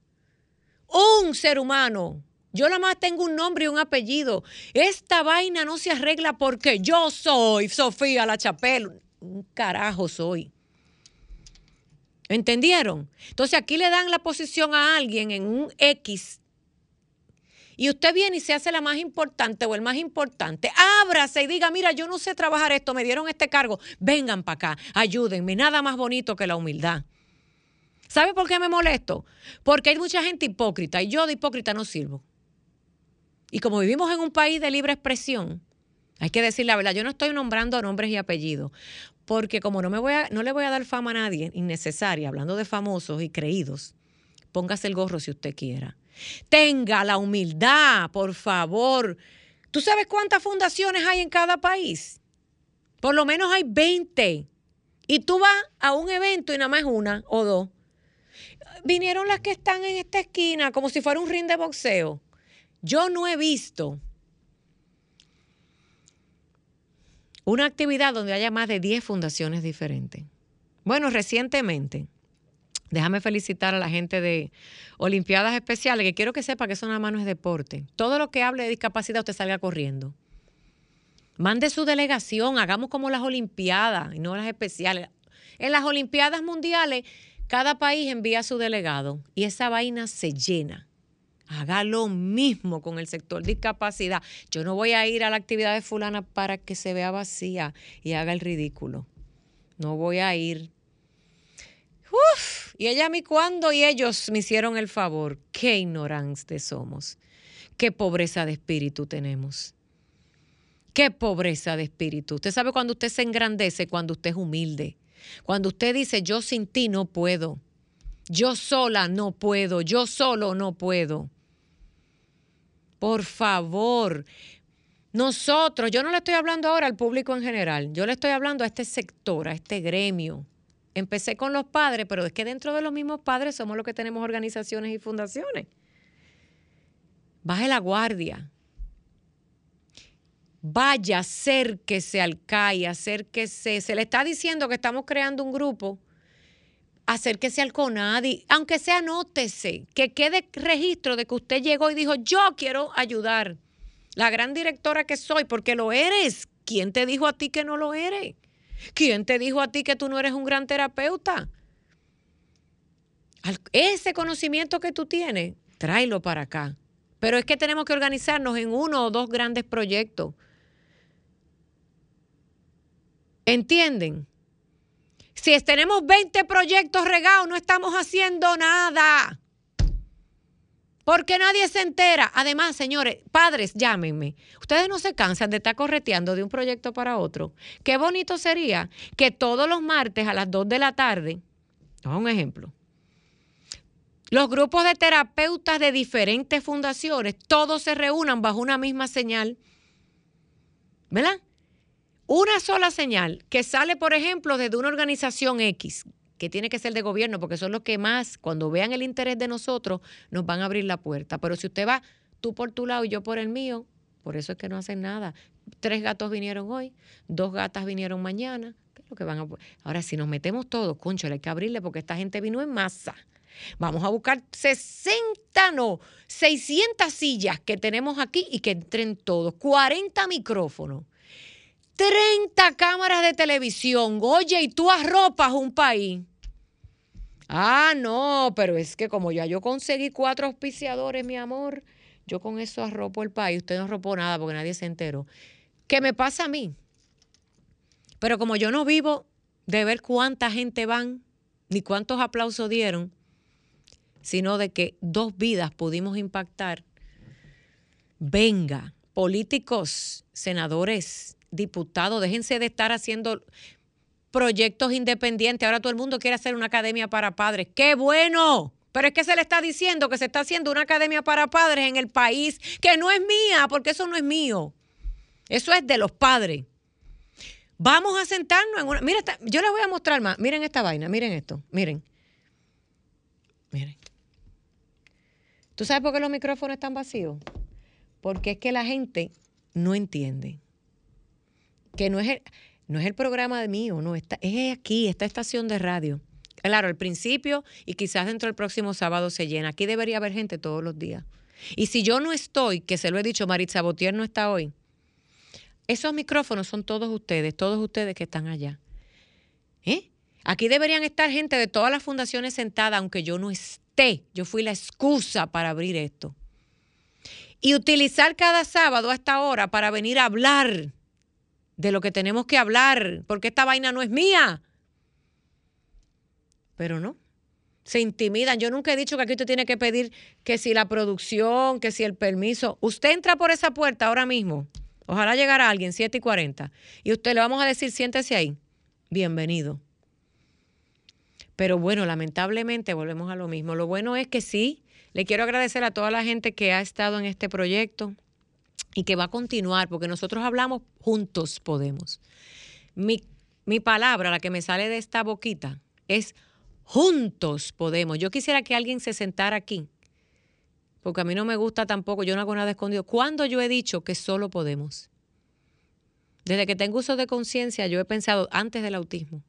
Un ser humano. Yo nada más tengo un nombre y un apellido. Esta vaina no se arregla porque yo soy Sofía La Chapelle. Un carajo soy. ¿Entendieron? Entonces aquí le dan la posición a alguien en un X y usted viene y se hace la más importante o el más importante, ábrase y diga, mira, yo no sé trabajar esto, me dieron este cargo, vengan para acá, ayúdenme, nada más bonito que la humildad. ¿Sabe por qué me molesto? Porque hay mucha gente hipócrita y yo de hipócrita no sirvo. Y como vivimos en un país de libre expresión, hay que decir la verdad, yo no estoy nombrando nombres y apellidos, porque como no, me voy a, no le voy a dar fama a nadie innecesaria, hablando de famosos y creídos, póngase el gorro si usted quiera. Tenga la humildad, por favor. ¿Tú sabes cuántas fundaciones hay en cada país? Por lo menos hay 20. Y tú vas a un evento y nada más una o dos. Vinieron las que están en esta esquina como si fuera un ring de boxeo. Yo no he visto una actividad donde haya más de 10 fundaciones diferentes. Bueno, recientemente Déjame felicitar a la gente de Olimpiadas Especiales, que quiero que sepa que eso nada más no es deporte. Todo lo que hable de discapacidad usted salga corriendo. Mande su delegación, hagamos como las Olimpiadas y no las especiales. En las Olimpiadas Mundiales, cada país envía a su delegado y esa vaina se llena. Haga lo mismo con el sector discapacidad. Yo no voy a ir a la actividad de fulana para que se vea vacía y haga el ridículo. No voy a ir Uf, y ella a mí cuando y ellos me hicieron el favor. Qué ignorantes somos. Qué pobreza de espíritu tenemos. Qué pobreza de espíritu. Usted sabe cuando usted se engrandece, cuando usted es humilde. Cuando usted dice, yo sin ti no puedo. Yo sola no puedo. Yo solo no puedo. Por favor, nosotros, yo no le estoy hablando ahora al público en general, yo le estoy hablando a este sector, a este gremio, Empecé con los padres, pero es que dentro de los mismos padres somos los que tenemos organizaciones y fundaciones. Baje la guardia. Vaya, acérquese al CAI, acérquese. Se le está diciendo que estamos creando un grupo. Acérquese al CONADI, aunque sea anótese, que quede registro de que usted llegó y dijo, yo quiero ayudar. La gran directora que soy, porque lo eres. ¿Quién te dijo a ti que no lo eres? ¿Quién te dijo a ti que tú no eres un gran terapeuta? Ese conocimiento que tú tienes, tráelo para acá. Pero es que tenemos que organizarnos en uno o dos grandes proyectos. ¿Entienden? Si tenemos 20 proyectos regados, no estamos haciendo nada. Porque nadie se entera. Además, señores, padres, llámenme. Ustedes no se cansan de estar correteando de un proyecto para otro. Qué bonito sería que todos los martes a las 2 de la tarde, un ejemplo, los grupos de terapeutas de diferentes fundaciones, todos se reúnan bajo una misma señal. ¿Verdad? Una sola señal que sale, por ejemplo, desde una organización X, que tiene que ser de gobierno, porque son los que más, cuando vean el interés de nosotros, nos van a abrir la puerta. Pero si usted va tú por tu lado y yo por el mío, Por eso es que no hacen nada. Tres gatos vinieron hoy, dos gatas vinieron mañana. ¿Qué es lo que van a... Ahora, si nos metemos todos, concho, hay que abrirle porque esta gente vino en masa. Vamos a buscar 60, no, 600 sillas que tenemos aquí y que entren todos. 40 micrófonos. 30 cámaras de televisión. Oye, y tú arropas un país. Ah, no, pero es que como ya yo conseguí cuatro auspiciadores, mi amor, yo con eso arropo el país. Usted no arropó nada porque nadie se enteró. ¿Qué me pasa a mí? Pero como yo no vivo de ver cuánta gente van, ni cuántos aplausos dieron, sino de que dos vidas pudimos impactar. Venga, políticos, senadores, diputados, déjense de estar haciendo proyectos independientes. Ahora todo el mundo quiere hacer una academia para padres. ¡Qué bueno! Pero es que se le está diciendo que se está haciendo una academia para padres en el país que no es mía, porque eso no es mío. Eso es de los padres. Vamos a sentarnos en una. Mira, yo les voy a mostrar más. Miren esta vaina, miren esto, miren. Miren. ¿Tú sabes por qué los micrófonos están vacíos? Porque es que la gente no entiende. Que no es el, no es el programa de mío, no, está, es aquí, esta estación de radio. Claro, al principio y quizás dentro del próximo sábado se llena. Aquí debería haber gente todos los días. Y si yo no estoy, que se lo he dicho, Maritza Botier no está hoy, esos micrófonos son todos ustedes, todos ustedes que están allá. ¿Eh? Aquí deberían estar gente de todas las fundaciones sentada, aunque yo no esté. Yo fui la excusa para abrir esto. Y utilizar cada sábado a esta hora para venir a hablar de lo que tenemos que hablar, porque esta vaina no es mía. Pero no, se intimidan. Yo nunca he dicho que aquí usted tiene que pedir que si la producción, que si el permiso. Usted entra por esa puerta ahora mismo. Ojalá llegara alguien, 7 y 40. Y usted le vamos a decir, siéntese ahí. Bienvenido. Pero bueno, lamentablemente volvemos a lo mismo. Lo bueno es que sí, le quiero agradecer a toda la gente que ha estado en este proyecto y que va a continuar, porque nosotros hablamos juntos podemos. Mi, mi palabra, la que me sale de esta boquita, es juntos podemos. Yo quisiera que alguien se sentara aquí, porque a mí no me gusta tampoco, yo no hago nada escondido. ¿Cuándo yo he dicho que solo podemos? Desde que tengo uso de conciencia, yo he pensado antes del autismo.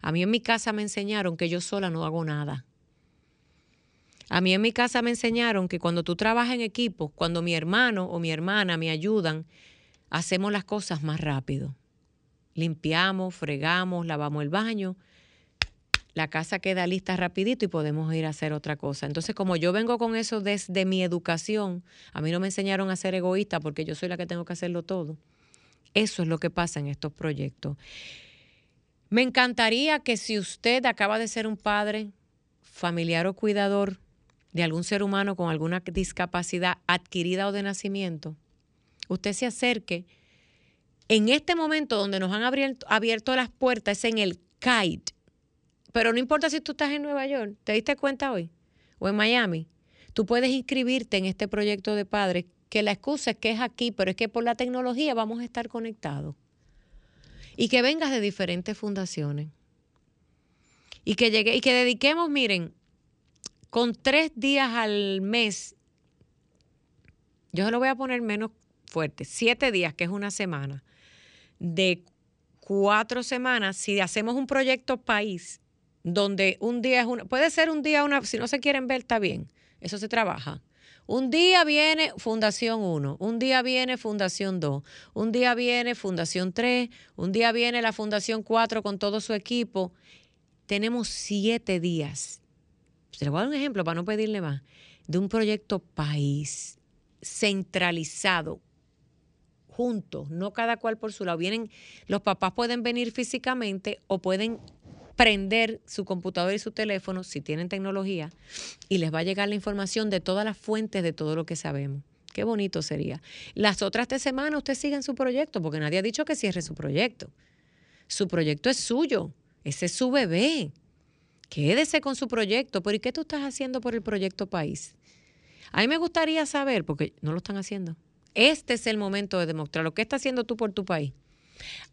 A mí en mi casa me enseñaron que yo sola no hago nada. A mí en mi casa me enseñaron que cuando tú trabajas en equipo, cuando mi hermano o mi hermana me ayudan, hacemos las cosas más rápido. Limpiamos, fregamos, lavamos el baño, la casa queda lista rapidito y podemos ir a hacer otra cosa. Entonces, como yo vengo con eso desde mi educación, a mí no me enseñaron a ser egoísta porque yo soy la que tengo que hacerlo todo. Eso es lo que pasa en estos proyectos. Me encantaría que si usted acaba de ser un padre, familiar o cuidador de algún ser humano con alguna discapacidad adquirida o de nacimiento, usted se acerque. En este momento donde nos han abierto, las puertas es en el KITE. Pero no importa si tú estás en Nueva York, ¿te diste cuenta hoy? O en Miami. Tú puedes inscribirte en este proyecto de padres, que la excusa es que es aquí, pero es que por la tecnología vamos a estar conectados. Y que vengas de diferentes fundaciones. Y que llegue, y que dediquemos, miren, con tres días al mes, yo se lo voy a poner menos fuerte, siete días, que es una semana, de cuatro semanas, si hacemos un proyecto país, donde un día es una, puede ser un día una, si no se quieren ver, está bien, eso se trabaja. Un día viene Fundación 1, un día viene Fundación 2, un día viene Fundación 3, un día viene la Fundación 4 con todo su equipo. Tenemos siete días. Se le voy a dar un ejemplo para no pedirle más, de un proyecto país centralizado, juntos, no cada cual por su lado. Vienen, los papás pueden venir físicamente o pueden prender su computador y su teléfono, si tienen tecnología, y les va a llegar la información de todas las fuentes de todo lo que sabemos. Qué bonito sería. Las otras tres semanas usted sigue en su proyecto, porque nadie ha dicho que cierre su proyecto. Su proyecto es suyo, ese es su bebé. Quédese con su proyecto. ¿Pero y qué tú estás haciendo por el proyecto país? A mí me gustaría saber, porque no lo están haciendo. Este es el momento de demostrar lo que estás haciendo tú por tu país.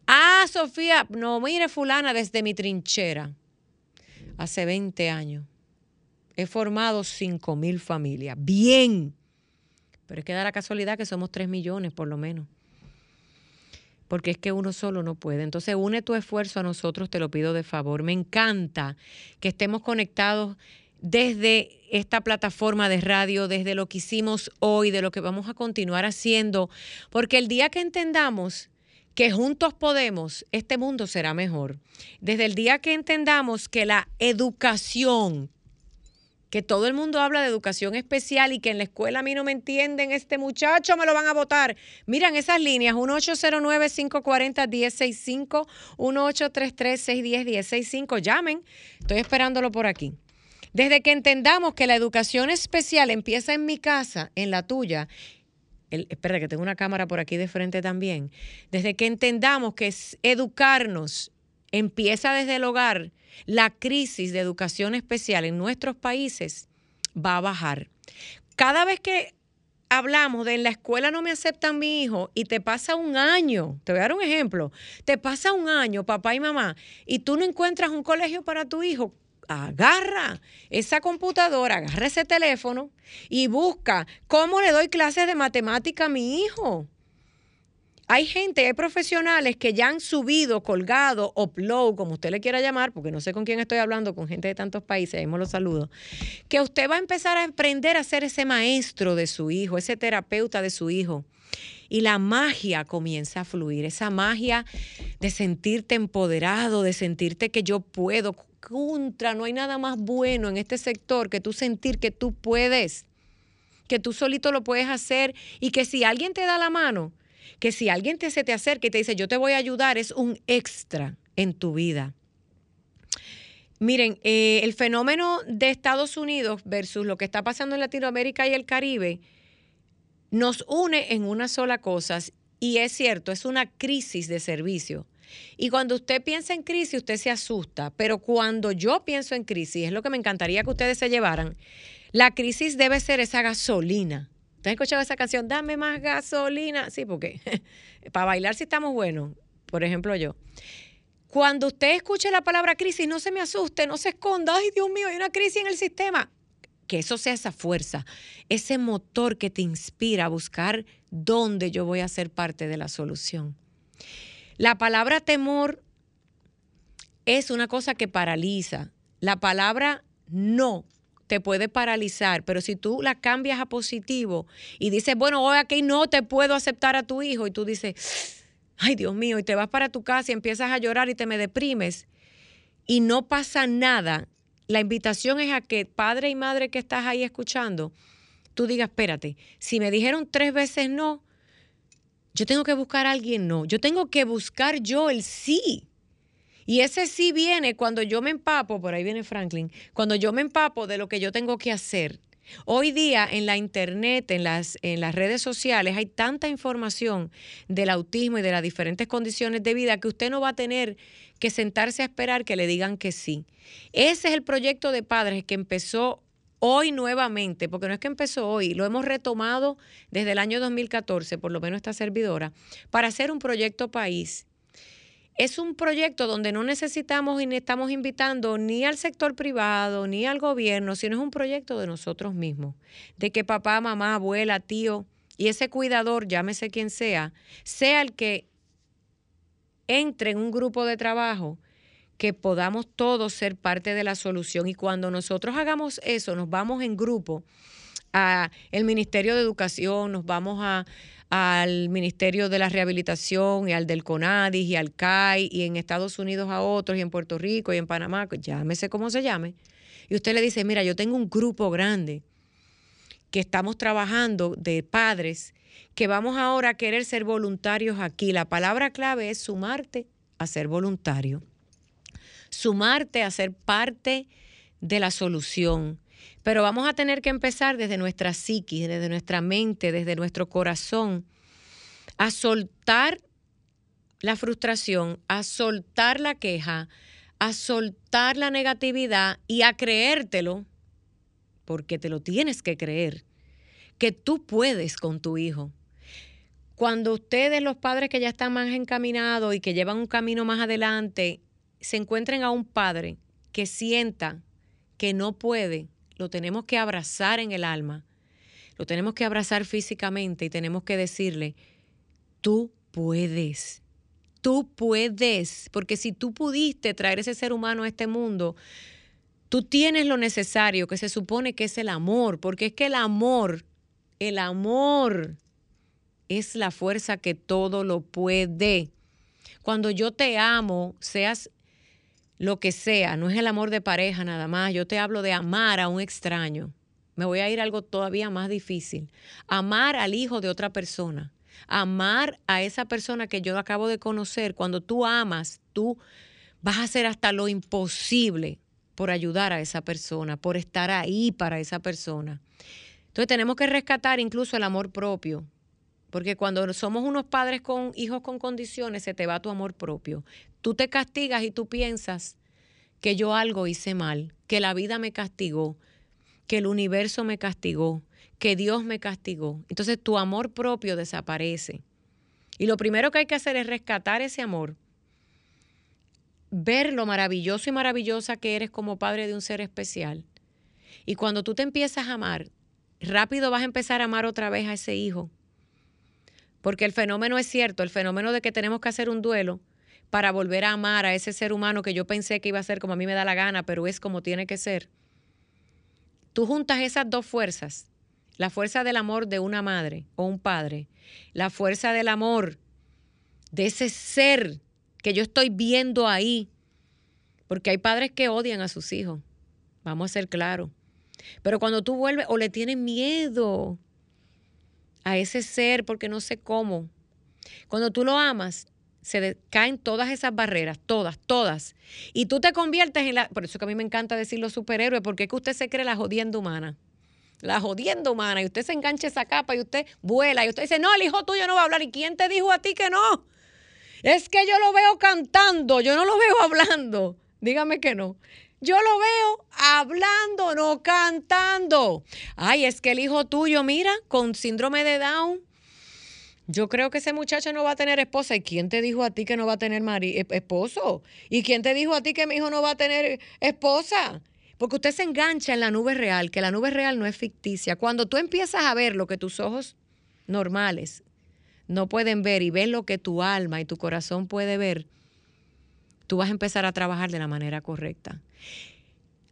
Ah, Sofía, no mire fulana desde mi trinchera. Hace 20 años he formado 5 mil familias. Bien. Pero es que da la casualidad que somos 3 millones por lo menos. Porque es que uno solo no puede. Entonces, une tu esfuerzo a nosotros, te lo pido de favor. Me encanta que estemos conectados desde esta plataforma de radio, desde lo que hicimos hoy, de lo que vamos a continuar haciendo, porque el día que entendamos que juntos podemos, este mundo será mejor. Desde el día que entendamos que la educación, que todo el mundo habla de educación especial y que en la escuela a mí no me entienden, este muchacho me lo van a votar. Miran esas líneas, 1809-540-1065, 1833-610-1065, llamen, estoy esperándolo por aquí. Desde que entendamos que la educación especial empieza en mi casa, en la tuya, espera que tengo una cámara por aquí de frente también, desde que entendamos que educarnos empieza desde el hogar, la crisis de educación especial en nuestros países va a bajar. Cada vez que hablamos de en la escuela no me aceptan mi hijo y te pasa un año, te voy a dar un ejemplo, te pasa un año, papá y mamá, y tú no encuentras un colegio para tu hijo, agarra esa computadora, agarra ese teléfono y busca cómo le doy clases de matemática a mi hijo. Hay gente, hay profesionales que ya han subido, colgado, upload, como usted le quiera llamar, porque no sé con quién estoy hablando, con gente de tantos países, ahí me los saludo, que usted va a empezar a aprender a ser ese maestro de su hijo, ese terapeuta de su hijo. Y la magia comienza a fluir, esa magia de sentirte empoderado, de sentirte que yo puedo, contra, no hay nada más bueno en este sector que tú sentir que tú puedes, que tú solito lo puedes hacer y que si alguien te da la mano, que si alguien te, se te acerca y te dice yo te voy a ayudar, es un extra en tu vida. Miren, eh, el fenómeno de Estados Unidos versus lo que está pasando en Latinoamérica y el Caribe nos une en una sola cosa y es cierto, es una crisis de servicio. Y cuando usted piensa en crisis, usted se asusta, pero cuando yo pienso en crisis, es lo que me encantaría que ustedes se llevaran, la crisis debe ser esa gasolina. ¿Ustedes han escuchado esa canción? Dame más gasolina. Sí, porque para bailar si estamos buenos, por ejemplo yo. Cuando usted escuche la palabra crisis, no se me asuste, no se esconda. Ay, Dios mío, hay una crisis en el sistema. Que eso sea esa fuerza, ese motor que te inspira a buscar dónde yo voy a ser parte de la solución. La palabra temor es una cosa que paraliza. La palabra no te puede paralizar, pero si tú la cambias a positivo y dices, bueno, hoy aquí no te puedo aceptar a tu hijo y tú dices, ay Dios mío, y te vas para tu casa y empiezas a llorar y te me deprimes y no pasa nada, la invitación es a que padre y madre que estás ahí escuchando, tú digas, espérate, si me dijeron tres veces no, yo tengo que buscar a alguien, no. Yo tengo que buscar yo el sí. Y ese sí viene cuando yo me empapo, por ahí viene Franklin, cuando yo me empapo de lo que yo tengo que hacer. Hoy día en la internet, en las, en las redes sociales, hay tanta información del autismo y de las diferentes condiciones de vida que usted no va a tener que sentarse a esperar que le digan que sí. Ese es el proyecto de padres que empezó hoy nuevamente, porque no es que empezó hoy, lo hemos retomado desde el año 2014, por lo menos esta servidora, para hacer un proyecto país. Es un proyecto donde no necesitamos y ni estamos invitando ni al sector privado ni al gobierno, sino es un proyecto de nosotros mismos, de que papá, mamá, abuela, tío y ese cuidador, llámese quien sea, sea el que entre en un grupo de trabajo que podamos todos ser parte de la solución. Y cuando nosotros hagamos eso, nos vamos en grupo a el Ministerio de Educación, nos vamos a, al Ministerio de la Rehabilitación y al del CONADIS y al CAI y en Estados Unidos a otros y en Puerto Rico y en Panamá, llámese como se llame. Y usted le dice, mira, yo tengo un grupo grande que estamos trabajando de padres que vamos ahora a querer ser voluntarios aquí. La palabra clave es sumarte a ser voluntario sumarte a ser parte de la solución. Pero vamos a tener que empezar desde nuestra psiquis, desde nuestra mente, desde nuestro corazón, a soltar la frustración, a soltar la queja, a soltar la negatividad y a creértelo, porque te lo tienes que creer, que tú puedes con tu hijo. Cuando ustedes, los padres que ya están más encaminados y que llevan un camino más adelante, se encuentren a un padre que sienta que no puede, lo tenemos que abrazar en el alma. lo tenemos que abrazar físicamente y tenemos que decirle, tú puedes, tú puedes, porque si tú pudiste traer ese ser humano a este mundo, tú tienes lo necesario, que se supone que es el amor, porque es que el amor, el amor es la fuerza que todo lo puede. Cuando yo te amo, seas lo que sea, no es el amor de pareja nada más, yo te hablo de amar a un extraño. Me voy a ir a algo todavía más difícil. Amar al hijo de otra persona. Amar a esa persona que yo acabo de conocer. Cuando tú amas, tú vas a hacer hasta lo imposible por ayudar a esa persona, por estar ahí para esa persona. Entonces tenemos que rescatar incluso el amor propio, porque cuando somos unos padres con hijos con condiciones, se te va tu amor propio. Tú te castigas y tú piensas que yo algo hice mal, que la vida me castigó, que el universo me castigó, que Dios me castigó. Entonces tu amor propio desaparece. Y lo primero que hay que hacer es rescatar ese amor, ver lo maravilloso y maravillosa que eres como padre de un ser especial. Y cuando tú te empiezas a amar, rápido vas a empezar a amar otra vez a ese hijo porque el fenómeno es cierto, el fenómeno de que tenemos que hacer un duelo para volver a amar a ese ser humano que yo pensé que iba a ser como a mí me da la gana, pero es como tiene que ser. Tú juntas esas dos fuerzas, la fuerza del amor de una madre o un padre, la fuerza del amor de ese ser que yo estoy viendo ahí, porque hay padres que odian a sus hijos, vamos a ser claros. Pero cuando tú vuelves o le tienes miedo, a ese ser porque no sé cómo. Cuando tú lo amas, se caen todas esas barreras, todas, todas. Y tú te conviertes en la... Por eso que a mí me encanta decir los superhéroes, porque es que usted se cree la jodienda humana. La jodienda humana. Y usted se engancha esa capa y usted vuela. Y usted dice, no, el hijo tuyo no va a hablar. ¿Y quién te dijo a ti que no? Es que yo lo veo cantando, yo no lo veo hablando. Dígame que no. Yo lo veo hablando, no cantando. Ay, es que el hijo tuyo, mira, con síndrome de Down. Yo creo que ese muchacho no va a tener esposa. ¿Y quién te dijo a ti que no va a tener eh, esposo? ¿Y quién te dijo a ti que mi hijo no va a tener esposa? Porque usted se engancha en la nube real, que la nube real no es ficticia. Cuando tú empiezas a ver lo que tus ojos normales no pueden ver y ves lo que tu alma y tu corazón puede ver, tú vas a empezar a trabajar de la manera correcta.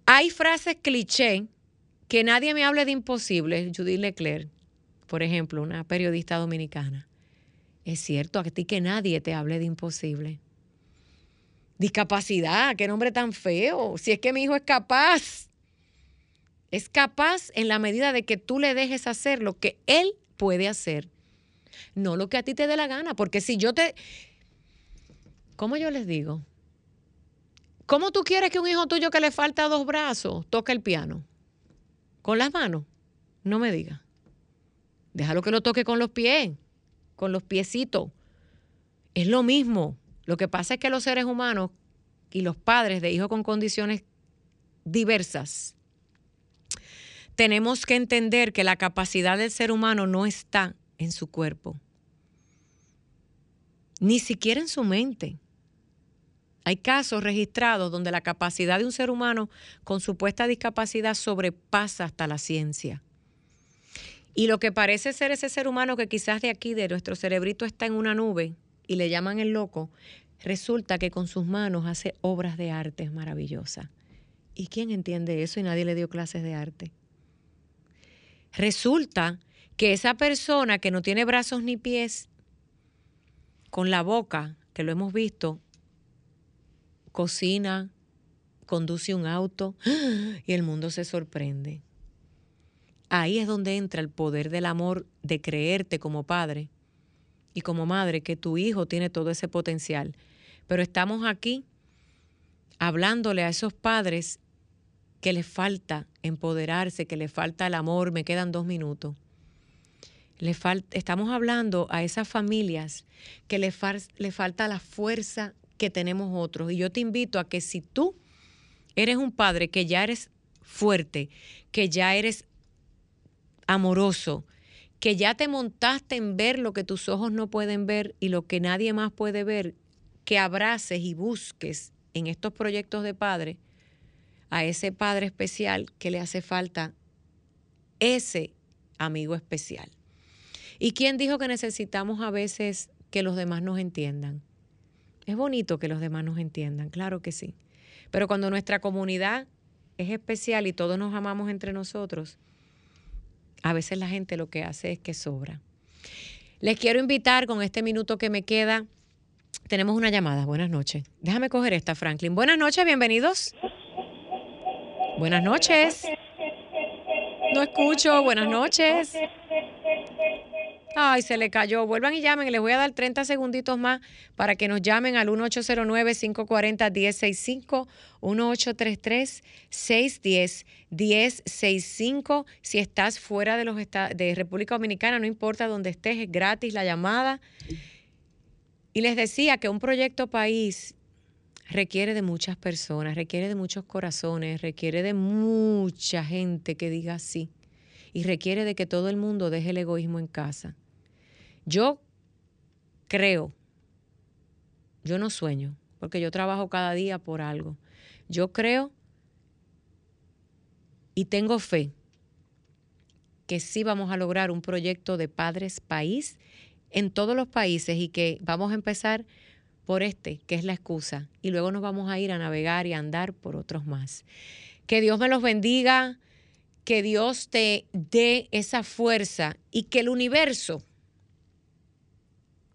Hay frases cliché que nadie me hable de imposible. Judith Leclerc, por ejemplo, una periodista dominicana. Es cierto a ti que nadie te hable de imposible. Discapacidad, qué nombre tan feo. Si es que mi hijo es capaz. Es capaz en la medida de que tú le dejes hacer lo que él puede hacer. No lo que a ti te dé la gana. Porque si yo te... ¿Cómo yo les digo? ¿Cómo tú quieres que un hijo tuyo que le falta dos brazos toque el piano? ¿Con las manos? No me diga. Déjalo que lo toque con los pies, con los piecitos. Es lo mismo. Lo que pasa es que los seres humanos y los padres de hijos con condiciones diversas, tenemos que entender que la capacidad del ser humano no está en su cuerpo, ni siquiera en su mente. Hay casos registrados donde la capacidad de un ser humano con supuesta discapacidad sobrepasa hasta la ciencia. Y lo que parece ser ese ser humano que quizás de aquí, de nuestro cerebrito, está en una nube y le llaman el loco, resulta que con sus manos hace obras de arte maravillosas. ¿Y quién entiende eso y nadie le dio clases de arte? Resulta que esa persona que no tiene brazos ni pies, con la boca, que lo hemos visto, cocina, conduce un auto y el mundo se sorprende. Ahí es donde entra el poder del amor de creerte como padre y como madre que tu hijo tiene todo ese potencial. Pero estamos aquí hablándole a esos padres que les falta empoderarse, que les falta el amor, me quedan dos minutos. Le estamos hablando a esas familias que les, le falta la fuerza que tenemos otros. Y yo te invito a que si tú eres un padre que ya eres fuerte, que ya eres amoroso, que ya te montaste en ver lo que tus ojos no pueden ver y lo que nadie más puede ver, que abraces y busques en estos proyectos de padre a ese padre especial que le hace falta ese amigo especial. ¿Y quién dijo que necesitamos a veces que los demás nos entiendan? Es bonito que los demás nos entiendan, claro que sí. Pero cuando nuestra comunidad es especial y todos nos amamos entre nosotros, a veces la gente lo que hace es que sobra. Les quiero invitar con este minuto que me queda. Tenemos una llamada. Buenas noches. Déjame coger esta, Franklin. Buenas noches, bienvenidos. Buenas noches. No escucho. Buenas noches. Ay, se le cayó. Vuelvan y llamen. Les voy a dar 30 segunditos más para que nos llamen al 1809-540-1065, 1833-610-1065. Si estás fuera de, los de República Dominicana, no importa dónde estés, es gratis la llamada. Y les decía que un proyecto país requiere de muchas personas, requiere de muchos corazones, requiere de mucha gente que diga sí y requiere de que todo el mundo deje el egoísmo en casa. Yo creo, yo no sueño, porque yo trabajo cada día por algo. Yo creo y tengo fe que sí vamos a lograr un proyecto de padres país en todos los países y que vamos a empezar por este, que es la excusa, y luego nos vamos a ir a navegar y a andar por otros más. Que Dios me los bendiga, que Dios te dé esa fuerza y que el universo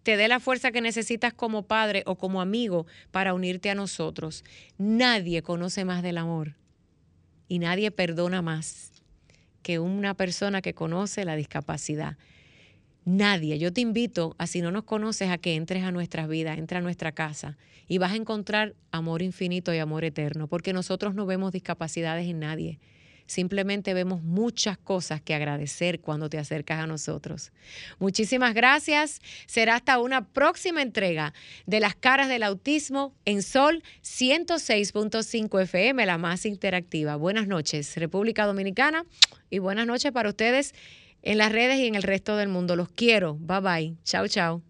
te dé la fuerza que necesitas como padre o como amigo para unirte a nosotros. Nadie conoce más del amor y nadie perdona más que una persona que conoce la discapacidad. Nadie. Yo te invito a, si no nos conoces, a que entres a nuestras vidas, entra a nuestra casa y vas a encontrar amor infinito y amor eterno, porque nosotros no vemos discapacidades en nadie. Simplemente vemos muchas cosas que agradecer cuando te acercas a nosotros. Muchísimas gracias. Será hasta una próxima entrega de Las Caras del Autismo en Sol 106.5 FM, la más interactiva. Buenas noches, República Dominicana, y buenas noches para ustedes en las redes y en el resto del mundo. Los quiero. Bye bye. Chao, chao.